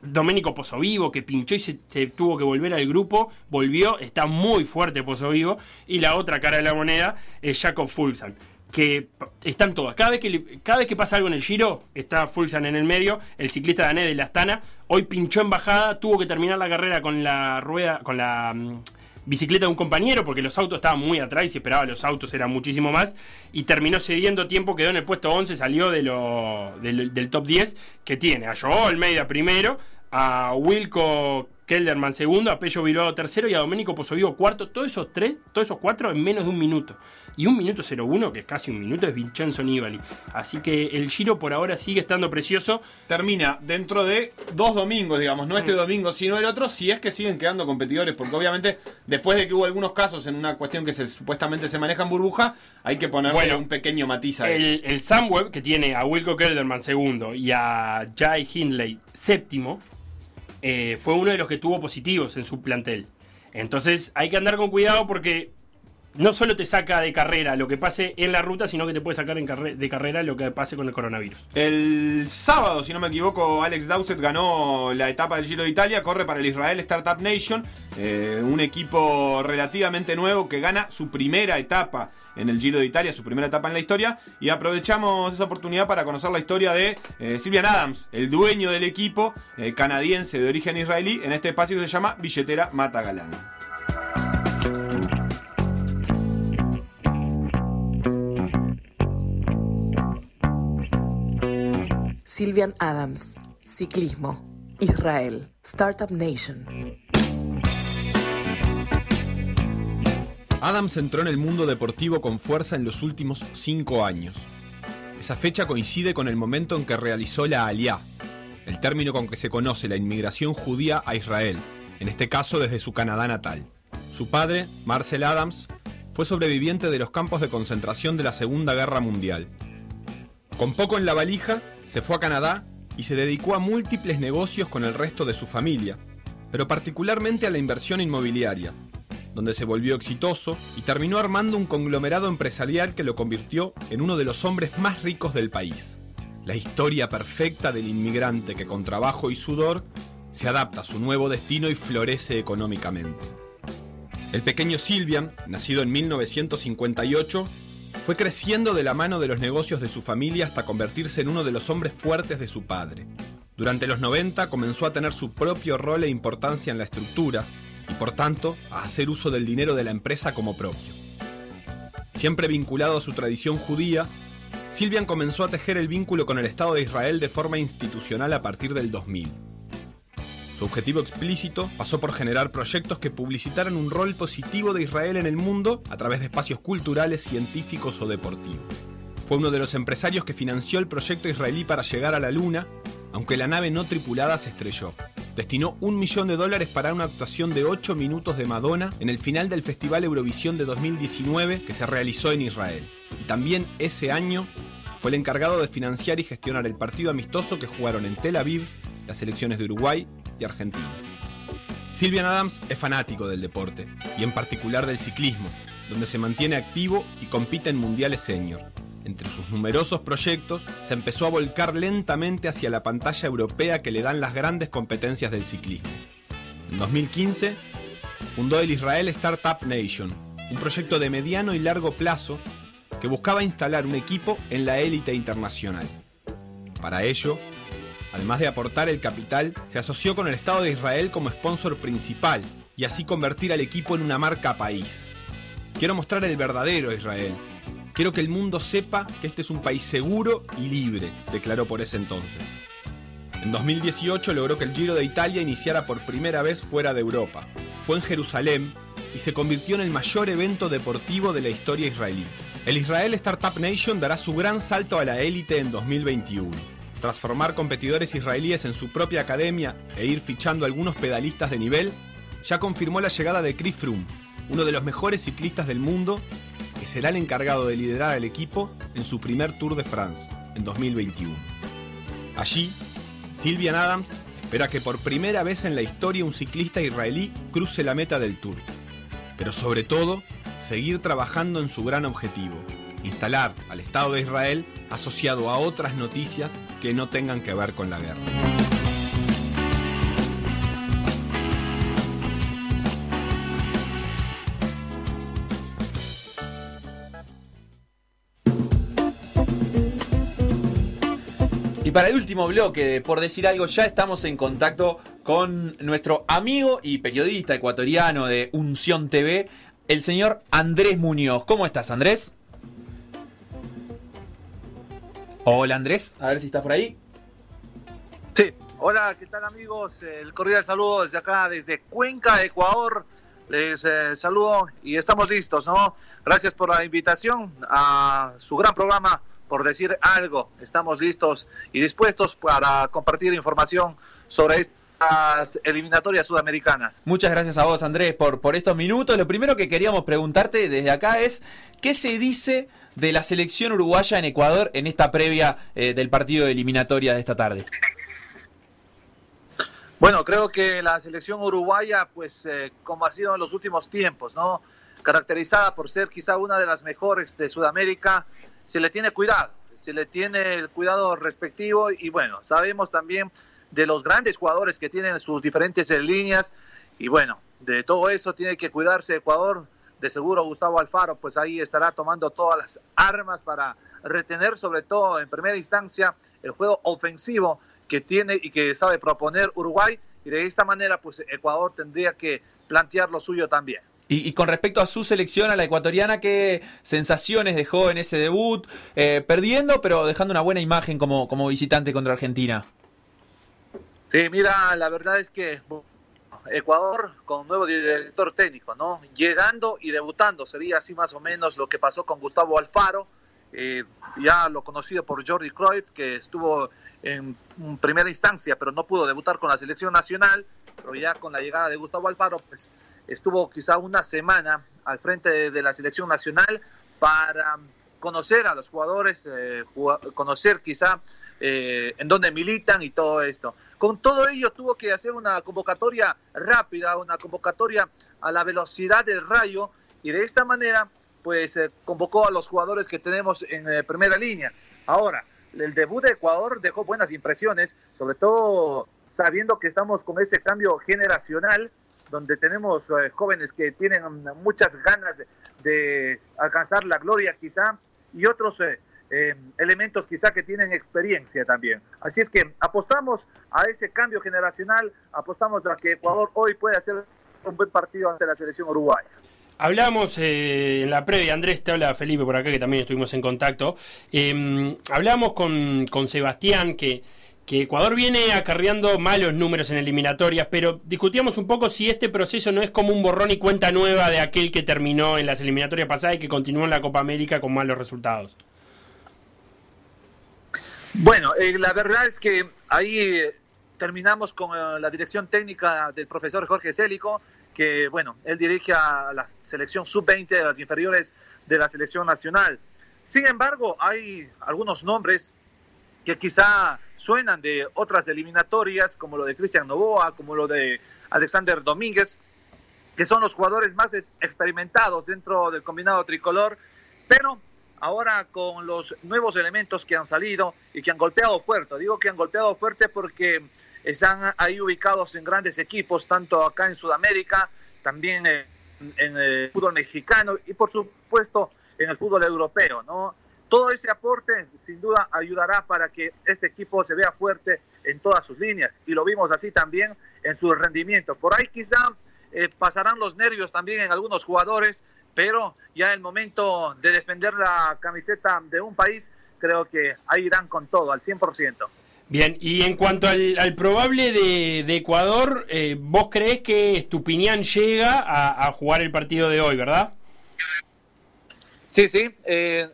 Domenico Pozzovivo, que pinchó y se, se tuvo que volver al grupo, volvió, está muy fuerte Pozzovivo. Y la otra cara de la moneda es Jacob Fulsan, que están todas. Cada vez que, cada vez que pasa algo en el Giro, está Fulsan en el medio, el ciclista danés de la Astana. Hoy pinchó en bajada, tuvo que terminar la carrera con la rueda, con la mm, bicicleta de un compañero, porque los autos estaban muy atrás y se esperaba los autos eran muchísimo más. Y terminó cediendo tiempo, quedó en el puesto 11, salió de lo, del, top 10 que tiene. A Joao Almeida primero, a Wilco Kelderman segundo, a Pello Bilbao tercero y a Domenico Pozzovivo cuarto. Todos esos tres, todos esos cuatro en menos de un minuto. Y un minuto 01, que es casi un minuto, es Vincenzo Nibali. Así que el Giro por ahora sigue estando precioso. Termina dentro de dos domingos, digamos, no Mm. este domingo, sino el otro, si es que siguen quedando competidores, porque obviamente después de que hubo algunos casos en una cuestión que se, supuestamente se maneja en burbuja, hay que ponerle Bueno, un pequeño matiz a eso. El, el Sunweb, que tiene a Wilco Kelderman segundo y a Jai Hindley séptimo, eh, fue uno de los que tuvo positivos en su plantel. Entonces hay que andar con cuidado porque no solo te saca de carrera lo que pase en la ruta, sino que te puede sacar de carrera lo que pase con el coronavirus. El sábado, si no me equivoco, Alex Dowsett ganó la etapa del Giro de Italia, corre para el Israel Startup Nation, eh, un equipo relativamente nuevo que gana su primera etapa en el Giro de Italia, su primera etapa en la historia, y aprovechamos esa oportunidad para conocer la historia de eh, Sylvian Adams, el dueño del equipo eh, canadiense de origen israelí, en este espacio que se llama Billetera Mata Galán. Sylvian Adams, Ciclismo, Israel, Startup Nation. Adams entró en el mundo deportivo con fuerza en los últimos cinco años. Esa fecha coincide con el momento en que realizó la Aliá, el término con que se conoce la inmigración judía a Israel, en este caso desde su Canadá natal. Su padre, Marcel Adams, fue sobreviviente de los campos de concentración de la Segunda Guerra Mundial. Con poco en la valija, se fue a Canadá y se dedicó a múltiples negocios con el resto de su familia, pero particularmente a la inversión inmobiliaria, donde se volvió exitoso y terminó armando un conglomerado empresarial que lo convirtió en uno de los hombres más ricos del país. La historia perfecta del inmigrante que con trabajo y sudor se adapta a su nuevo destino y florece económicamente. El pequeño Silvian, nacido en 1958, fue creciendo de la mano de los negocios de su familia hasta convertirse en uno de los hombres fuertes de su padre. Durante los 90 comenzó a tener su propio rol e importancia en la estructura y por tanto a hacer uso del dinero de la empresa como propio. Siempre vinculado a su tradición judía, Silvian comenzó a tejer el vínculo con el Estado de Israel de forma institucional a partir del 2000. Su objetivo explícito pasó por generar proyectos que publicitaran un rol positivo de Israel en el mundo a través de espacios culturales, científicos o deportivos. Fue uno de los empresarios que financió el proyecto israelí para llegar a la Luna, aunque la nave no tripulada se estrelló. Destinó un millón de dólares para una actuación de 8 minutos de Madonna en el final del Festival Eurovisión de 2019 que se realizó en Israel. Y también ese año fue el encargado de financiar y gestionar el partido amistoso que jugaron en Tel Aviv las selecciones de Uruguay y Argentina. Silvian Adams es fanático del deporte, y en particular del ciclismo, donde se mantiene activo y compite en mundiales senior. Entre sus numerosos proyectos, se empezó a volcar lentamente hacia la pantalla europea que le dan las grandes competencias del ciclismo. En 2015, fundó el Israel Startup Nation, un proyecto de mediano y largo plazo que buscaba instalar un equipo en la élite internacional. Para ello, Además de aportar el capital, se asoció con el Estado de Israel como sponsor principal y así convertir al equipo en una marca país. Quiero mostrar el verdadero Israel. Quiero que el mundo sepa que este es un país seguro y libre, declaró por ese entonces. En 2018 logró que el Giro de Italia iniciara por primera vez fuera de Europa. Fue en Jerusalén y se convirtió en el mayor evento deportivo de la historia israelí. El Israel Startup Nation dará su gran salto a la élite en 2021 transformar competidores israelíes en su propia academia e ir fichando algunos pedalistas de nivel, ya confirmó la llegada de Chris Froome, uno de los mejores ciclistas del mundo, que será el encargado de liderar al equipo en su primer Tour de France en 2021. Allí, Sylvian Adams espera que por primera vez en la historia un ciclista israelí cruce la meta del Tour, pero sobre todo, seguir trabajando en su gran objetivo, instalar al Estado de Israel asociado a otras noticias que no tengan que ver con la guerra. Y para el último bloque, por decir algo, ya estamos en contacto con nuestro amigo y periodista ecuatoriano de Unción TV, el señor Andrés Muñoz. ¿Cómo estás, Andrés? Hola Andrés, a ver si estás por ahí. Sí, hola, ¿qué tal amigos? El cordial saludo desde acá, desde Cuenca, Ecuador. Les eh, saludo y estamos listos, ¿no? Gracias por la invitación a su gran programa, por decir algo. Estamos listos y dispuestos para compartir información sobre estas eliminatorias sudamericanas. Muchas gracias a vos, Andrés, por, por estos minutos. Lo primero que queríamos preguntarte desde acá es, ¿qué se dice de la selección uruguaya en Ecuador en esta previa eh, del partido de eliminatoria de esta tarde? Bueno, creo que la selección uruguaya, pues eh, como ha sido en los últimos tiempos, ¿no? Caracterizada por ser quizá una de las mejores de Sudamérica, se le tiene cuidado, se le tiene el cuidado respectivo y bueno, sabemos también de los grandes jugadores que tienen sus diferentes líneas y bueno, de todo eso tiene que cuidarse Ecuador de seguro Gustavo Alfaro pues ahí estará tomando todas las armas para retener sobre todo en primera instancia el juego ofensivo que tiene y que sabe proponer Uruguay y de esta manera pues Ecuador tendría que plantear lo suyo también. Y, con respecto a su selección, a la ecuatoriana, ¿qué sensaciones dejó en ese debut? Eh, perdiendo, pero dejando una buena imagen como, como visitante contra Argentina. Sí, mira, la verdad es que Ecuador con un nuevo director técnico, ¿no? Llegando y debutando, sería así más o menos lo que pasó con Gustavo Alfaro, eh, ya lo conocido por Jordi Cruyff, que estuvo en primera instancia, pero no pudo debutar con la selección nacional, pero ya con la llegada de Gustavo Alfaro, pues estuvo quizá una semana al frente de, la selección nacional para conocer a los jugadores, eh, conocer quizá eh, en dónde militan y todo esto. Con todo ello tuvo que hacer una convocatoria rápida, una convocatoria a la velocidad del rayo y de esta manera pues eh, convocó a los jugadores que tenemos en eh, primera línea. Ahora, el debut de Ecuador dejó buenas impresiones, sobre todo sabiendo que estamos con ese cambio generacional donde tenemos eh, jóvenes que tienen muchas ganas de, alcanzar la gloria quizá y otros eh, elementos quizá que tienen experiencia también. Así es que apostamos a ese cambio generacional, apostamos a que Ecuador hoy puede hacer un buen partido ante la selección uruguaya. Hablamos eh, en la previa, Andrés, te habla Felipe por acá, que también estuvimos en contacto. Eh, hablamos con, con Sebastián que, que Ecuador viene acarreando malos números en eliminatorias, pero discutíamos un poco si este proceso no es como un borrón y cuenta nueva de aquel que terminó en las eliminatorias pasadas y que continuó en la Copa América con malos resultados. Bueno, eh, la verdad es que ahí eh, terminamos con eh, la dirección técnica del profesor Jorge Célico, que bueno, él dirige a la selección sub-20 de las inferiores de la selección nacional. Sin embargo, hay algunos nombres que quizá suenan de otras eliminatorias, como lo de Cristian Novoa, como lo de Alexander Domínguez, que son los jugadores más ex- experimentados dentro del combinado tricolor, pero ahora con los nuevos elementos que han salido y que han golpeado fuerte, digo que han golpeado fuerte porque están ahí ubicados en grandes equipos, tanto acá en Sudamérica, también en, en el fútbol mexicano y por supuesto en el fútbol europeo, ¿no? Todo ese aporte sin duda ayudará para que este equipo se vea fuerte en todas sus líneas y lo vimos así también en su rendimiento. Por ahí quizá eh, pasarán los nervios también en algunos jugadores, pero ya el momento de defender la camiseta de un país, creo que ahí irán con todo, al 100%. Bien, y en cuanto al, al probable de, de Ecuador, eh, vos creés que Estupiñán llega a, a jugar el partido de hoy, ¿verdad? Sí, sí. eh,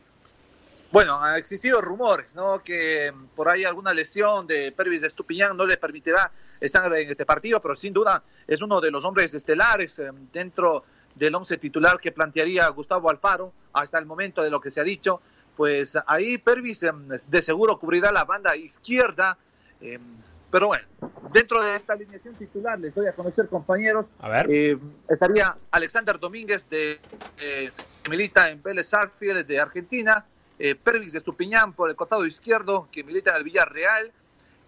bueno, ha existido rumores, ¿no? Que por ahí alguna lesión de Pervis de Estupiñán no le permitirá estar en este partido, pero sin duda es uno de los hombres estelares eh, dentro del once titular que plantearía Gustavo Alfaro hasta el momento de lo que se ha dicho. Pues ahí Pervis eh, de seguro cubrirá la banda izquierda. eh, pero bueno, dentro de esta alineación titular les doy a conocer, compañeros, A ver. eh, estaría Alexander Domínguez, de, eh, que milita en Vélez Sarsfield de Argentina. Eh, Pervis de Estupiñán por el costado izquierdo, que milita en el Villarreal.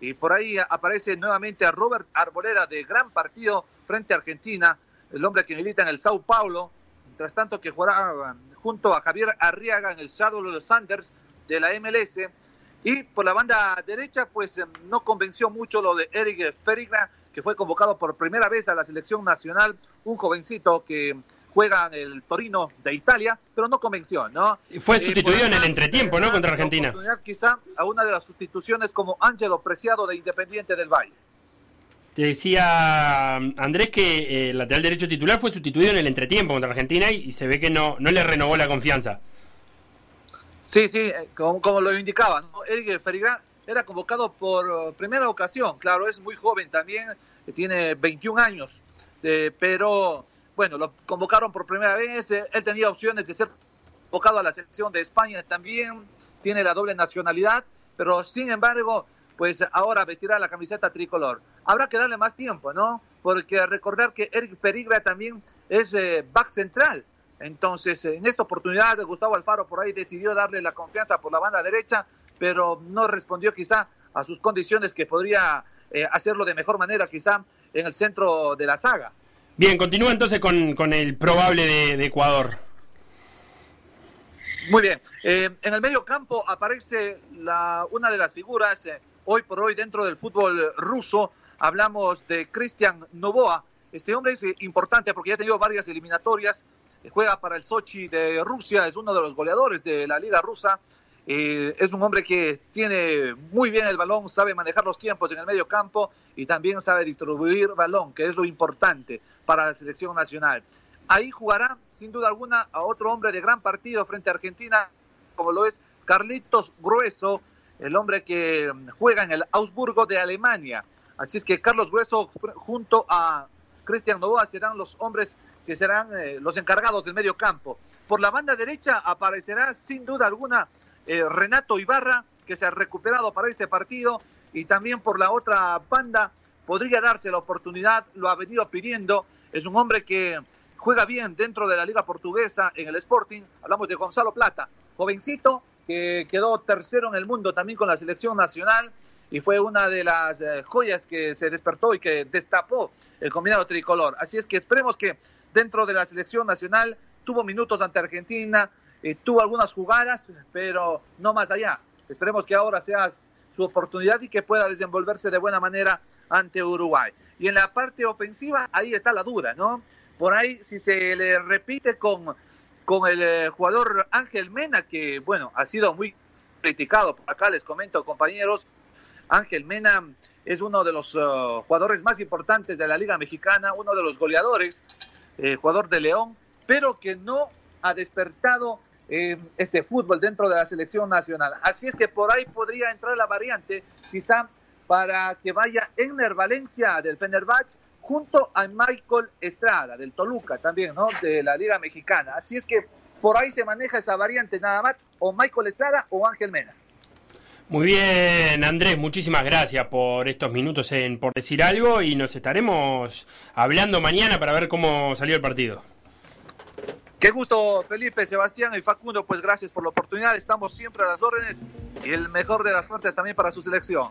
Y por ahí aparece nuevamente a Robert Arboleda de gran partido frente a Argentina, el hombre que milita en el Sao Paulo. Mientras tanto que jugará junto a Javier Arriaga en el Seattle Sanders de la MLS. Y por la banda derecha, pues eh, no convenció mucho lo de Eric Ferrigra, que fue convocado por primera vez a la selección nacional, un jovencito que juega en el Torino de Italia, pero no convenció, ¿no? Fue Eh, sustituido en el entretiempo, ¿no? Contra Argentina. Quizá a una de las sustituciones como Ángelo Preciado de Independiente del Valle. Te decía Andrés que eh, el lateral derecho titular fue sustituido en el entretiempo contra Argentina y, se ve que no, no le renovó la confianza. Sí, sí, eh, como, como lo indicaba, ¿no? Eric Ferrigrán era convocado por uh, primera ocasión, claro, es muy joven también, eh, tiene 21 años, eh, pero bueno, lo convocaron por primera vez, él tenía opciones de ser convocado a la selección de España también, tiene la doble nacionalidad, pero sin embargo, pues ahora vestirá la camiseta tricolor. Habrá que darle más tiempo, ¿no? Porque recordar que Eric Perigra también es eh, back central, entonces, en esta oportunidad, Gustavo Alfaro por ahí decidió darle la confianza por la banda derecha, pero no respondió quizá a sus condiciones que podría eh, hacerlo de mejor manera quizá en el centro de la saga. Bien, continúa entonces con, con el probable de, de Ecuador. Muy bien. Eh, en el medio campo aparece la, una de las figuras eh, hoy por hoy dentro del fútbol ruso. Hablamos de Cristian Novoa. Este hombre es importante porque ya ha tenido varias eliminatorias. Juega para el Sochi de Rusia, es uno de los goleadores de la liga rusa. Eh, es un hombre que tiene muy bien el balón, sabe manejar los tiempos en el medio campo y también sabe distribuir balón, que es lo importante para la selección nacional. Ahí jugará, sin duda alguna, a otro hombre de gran partido frente a Argentina, como lo es Carlitos Grueso, el hombre que juega en el Augsburgo de Alemania. Así es que Carlos Grueso junto a Cristian Novoa serán los hombres que serán eh, los encargados del medio campo. Por la banda derecha aparecerá sin duda alguna eh, Renato Ibarra, que se ha recuperado para este partido, y también por la otra banda podría darse la oportunidad, lo ha venido pidiendo, es un hombre que juega bien dentro de la liga portuguesa en el Sporting, hablamos de Gonzalo Plata, jovencito que quedó tercero en el mundo también con la selección nacional y fue una de las eh, joyas que se despertó y que destapó el combinado tricolor. Así es que esperemos que dentro de la selección nacional tuvo minutos ante Argentina, eh, tuvo algunas jugadas, pero no más allá. Esperemos que ahora sea su oportunidad y que pueda desenvolverse de buena manera ante Uruguay. Y en la parte ofensiva, ahí está la duda, ¿no? Por ahí, si se le repite con, con el eh, jugador Ángel Mena, que, bueno, ha sido muy criticado. Acá les comento, compañeros, Ángel Mena es uno de los uh, jugadores más importantes de la Liga Mexicana, uno de los goleadores, eh, jugador de León, pero que no ha despertado eh, ese fútbol dentro de la selección nacional. Así es que por ahí podría entrar la variante, quizá para que vaya Enner Valencia del Fenerbahce junto a Michael Estrada del Toluca también, ¿no? De la Liga Mexicana. Así es que por ahí se maneja esa variante nada más, o Michael Estrada o Ángel Mena. Muy bien, Andrés, muchísimas gracias por estos minutos en por decir algo y nos estaremos hablando mañana para ver cómo salió el partido. Qué gusto, Felipe, Sebastián y Facundo, pues gracias por la oportunidad, estamos siempre a las órdenes y el mejor de las suertes también para su selección.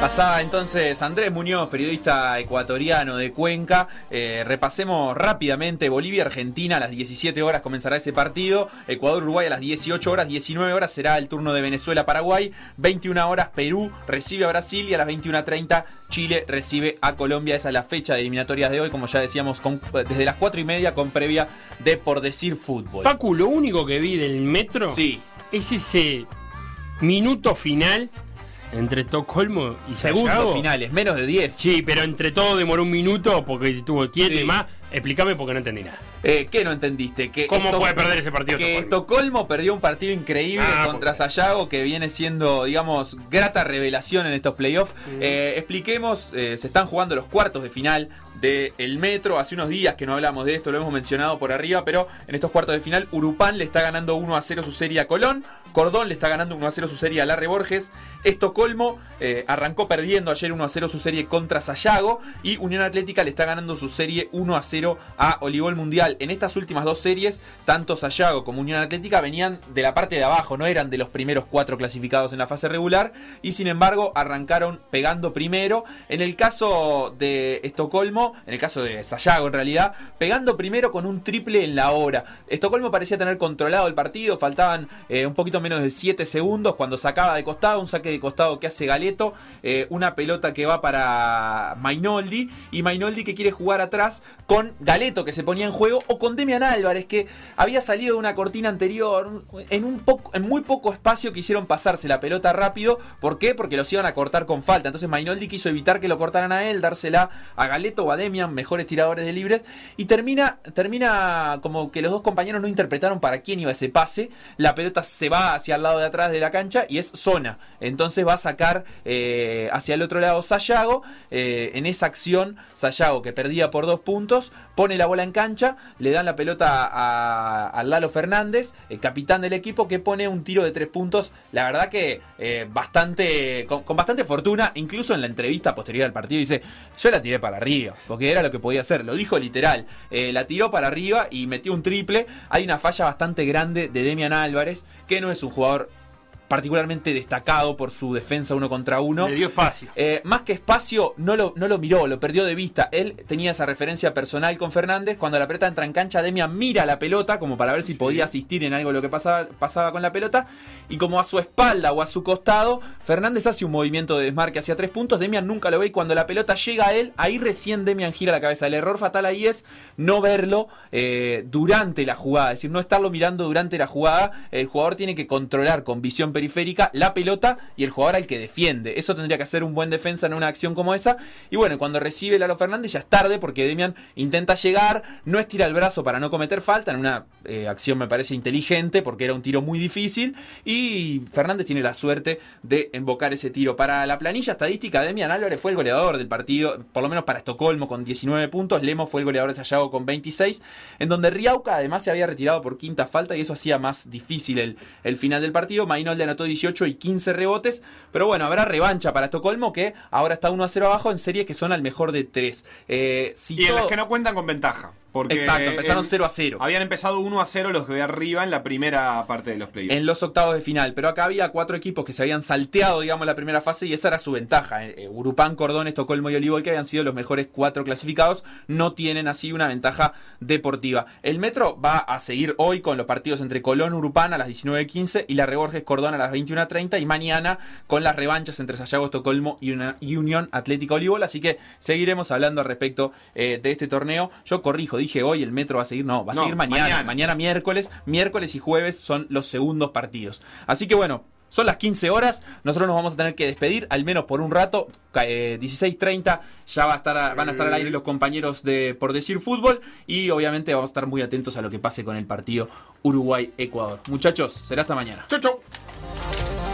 Pasaba entonces Andrés Muñoz, periodista ecuatoriano de Cuenca. Eh, repasemos rápidamente Bolivia-Argentina a las 17 horas comenzará ese partido. Ecuador-Uruguay a las 18 horas, 19 horas será el turno de Venezuela-Paraguay. 21 horas Perú recibe a Brasil y a las 21.30 Chile recibe a Colombia. Esa es la fecha de eliminatorias de hoy, como ya decíamos, con- desde las 4 y media con previa de por decir fútbol. Facu, lo único que vi del metro Sí. es ese minuto final entre Estocolmo y Segundos Sayago. finales, menos de 10. Sí, pero entre todo demoró un minuto porque estuvo quieto Sí. y más. Explícame porque no entendí nada. Eh, ¿Qué no entendiste? Que ¿Cómo puede perder ese partido Que Estocolmo? Estocolmo perdió un partido increíble Ah, contra porque- Sayago, que viene siendo, digamos, grata revelación en estos playoffs. Eh, expliquemos, eh, se están jugando los cuartos de final del Metro. Hace unos días que no hablamos de esto, lo hemos mencionado por arriba, pero en estos cuartos de final, Urupán le está ganando 1 a 0 su serie a Colón. Cordón le está ganando 1 a 0 su serie a Larre Borges. Estocolmo eh, arrancó perdiendo ayer 1 a 0 su serie contra Sayago. Y Unión Atlética le está ganando su serie 1 a 0 a Olivol Mundial. En estas últimas dos series, tanto Sayago como Unión Atlética venían de la parte de abajo, no eran de los primeros cuatro clasificados en la fase regular. Y sin embargo, arrancaron pegando primero. En el caso de Estocolmo, en el caso de Sayago en realidad, pegando primero con un triple en la hora. Estocolmo parecía tener controlado el partido, faltaban eh, un poquito menos de 7 segundos cuando sacaba de costado, un saque de costado que hace Galeto, eh, una pelota que va para Mainoldi y Mainoldi que quiere jugar atrás con Galeto que se ponía en juego o con Demian Álvarez que había salido de una cortina anterior en un poco en muy poco espacio quisieron pasarse la pelota rápido, ¿por qué? Porque los iban a cortar con falta. Entonces Mainoldi quiso evitar que lo cortaran a él, dársela a Galeto o a Demian, mejores tiradores de libres y termina termina como que los dos compañeros no interpretaron para quién iba ese pase. La pelota se va hacia el lado de atrás de la cancha y es zona. Entonces va a sacar eh, hacia el otro lado Sayago. Eh, en esa acción, Sayago que perdía por dos puntos, pone la bola en cancha, le dan la pelota a, Lalo Fernández, el capitán del equipo, que pone un tiro de tres puntos. La verdad que eh, bastante con bastante fortuna, incluso en la entrevista posterior al partido dice, yo la tiré para arriba, porque era lo que podía hacer. Lo dijo literal. Eh, la tiró para arriba y metió un triple. Hay una falla bastante grande de Demian Álvarez, que no es un jugador particularmente destacado por su defensa uno contra uno. Le dio espacio. Eh, más que espacio, no lo, no lo miró, lo perdió de vista. Él tenía esa referencia personal con Fernández. Cuando la pelota entra en cancha, Demian mira la pelota como para ver si podía asistir en algo lo que pasaba, pasaba con la pelota. Y como a su espalda o a su costado, Fernández hace un movimiento de desmarque hacia tres puntos. Demian nunca lo ve y cuando la pelota llega a él, ahí recién Demian gira la cabeza. El error fatal ahí es no verlo eh, durante la jugada, es decir, no estarlo mirando durante la jugada. El jugador tiene que controlar con visión periférica, la pelota y el jugador al que defiende. Eso tendría que hacer un buen defensa en una acción como esa. Y bueno, cuando recibe Lalo Fernández ya es tarde porque Demian intenta llegar, no estira el brazo para no cometer falta, en una eh, acción me parece inteligente porque era un tiro muy difícil. Y Fernández tiene la suerte de invocar ese tiro. Para la planilla estadística, Demian Álvarez fue el goleador del partido, por lo menos para Estocolmo con 19 puntos, Lemo fue el goleador de Sayago con 26, en donde Riauca además se había retirado por quinta falta y eso hacía más difícil el, el final del partido. Mainolde anotó 18 y 15 rebotes, pero bueno, habrá revancha para Estocolmo que ahora está 1 a 0 abajo en series que son al mejor de 3. Eh, si Y en todo- las que no cuentan con ventaja. Porque Exacto, empezaron en- 0 a 0. Habían empezado 1 a 0 los de arriba en la primera parte de los playoffs. en los octavos de final. Pero acá había cuatro equipos que se habían salteado, digamos, la primera fase y esa era su ventaja. Eh, eh, Urupán, Cordón, Estocolmo y Olivol, que habían sido los mejores cuatro clasificados, no tienen así una ventaja deportiva. El Metro va a seguir hoy con los partidos entre Colón, Urupán a las 19.15 y la Reborges, Cordón a las 21.30 y mañana con las revanchas entre Sayago, Estocolmo y una Unión Atlética Olivol. Así que seguiremos hablando al respecto eh, de este torneo. Yo corrijo, dije hoy el Metro va a seguir, no, va a No, seguir mañana. mañana. Mañana miércoles, miércoles y jueves son los segundos partidos. Así que bueno, son las 15 horas, nosotros nos vamos a tener que despedir, al menos por un rato, eh, 16.30, ya va a estar van a estar al aire los compañeros de Por Decir Fútbol y obviamente vamos a estar muy atentos a lo que pase con el partido Uruguay-Ecuador. Muchachos, será hasta mañana. Chau, chau.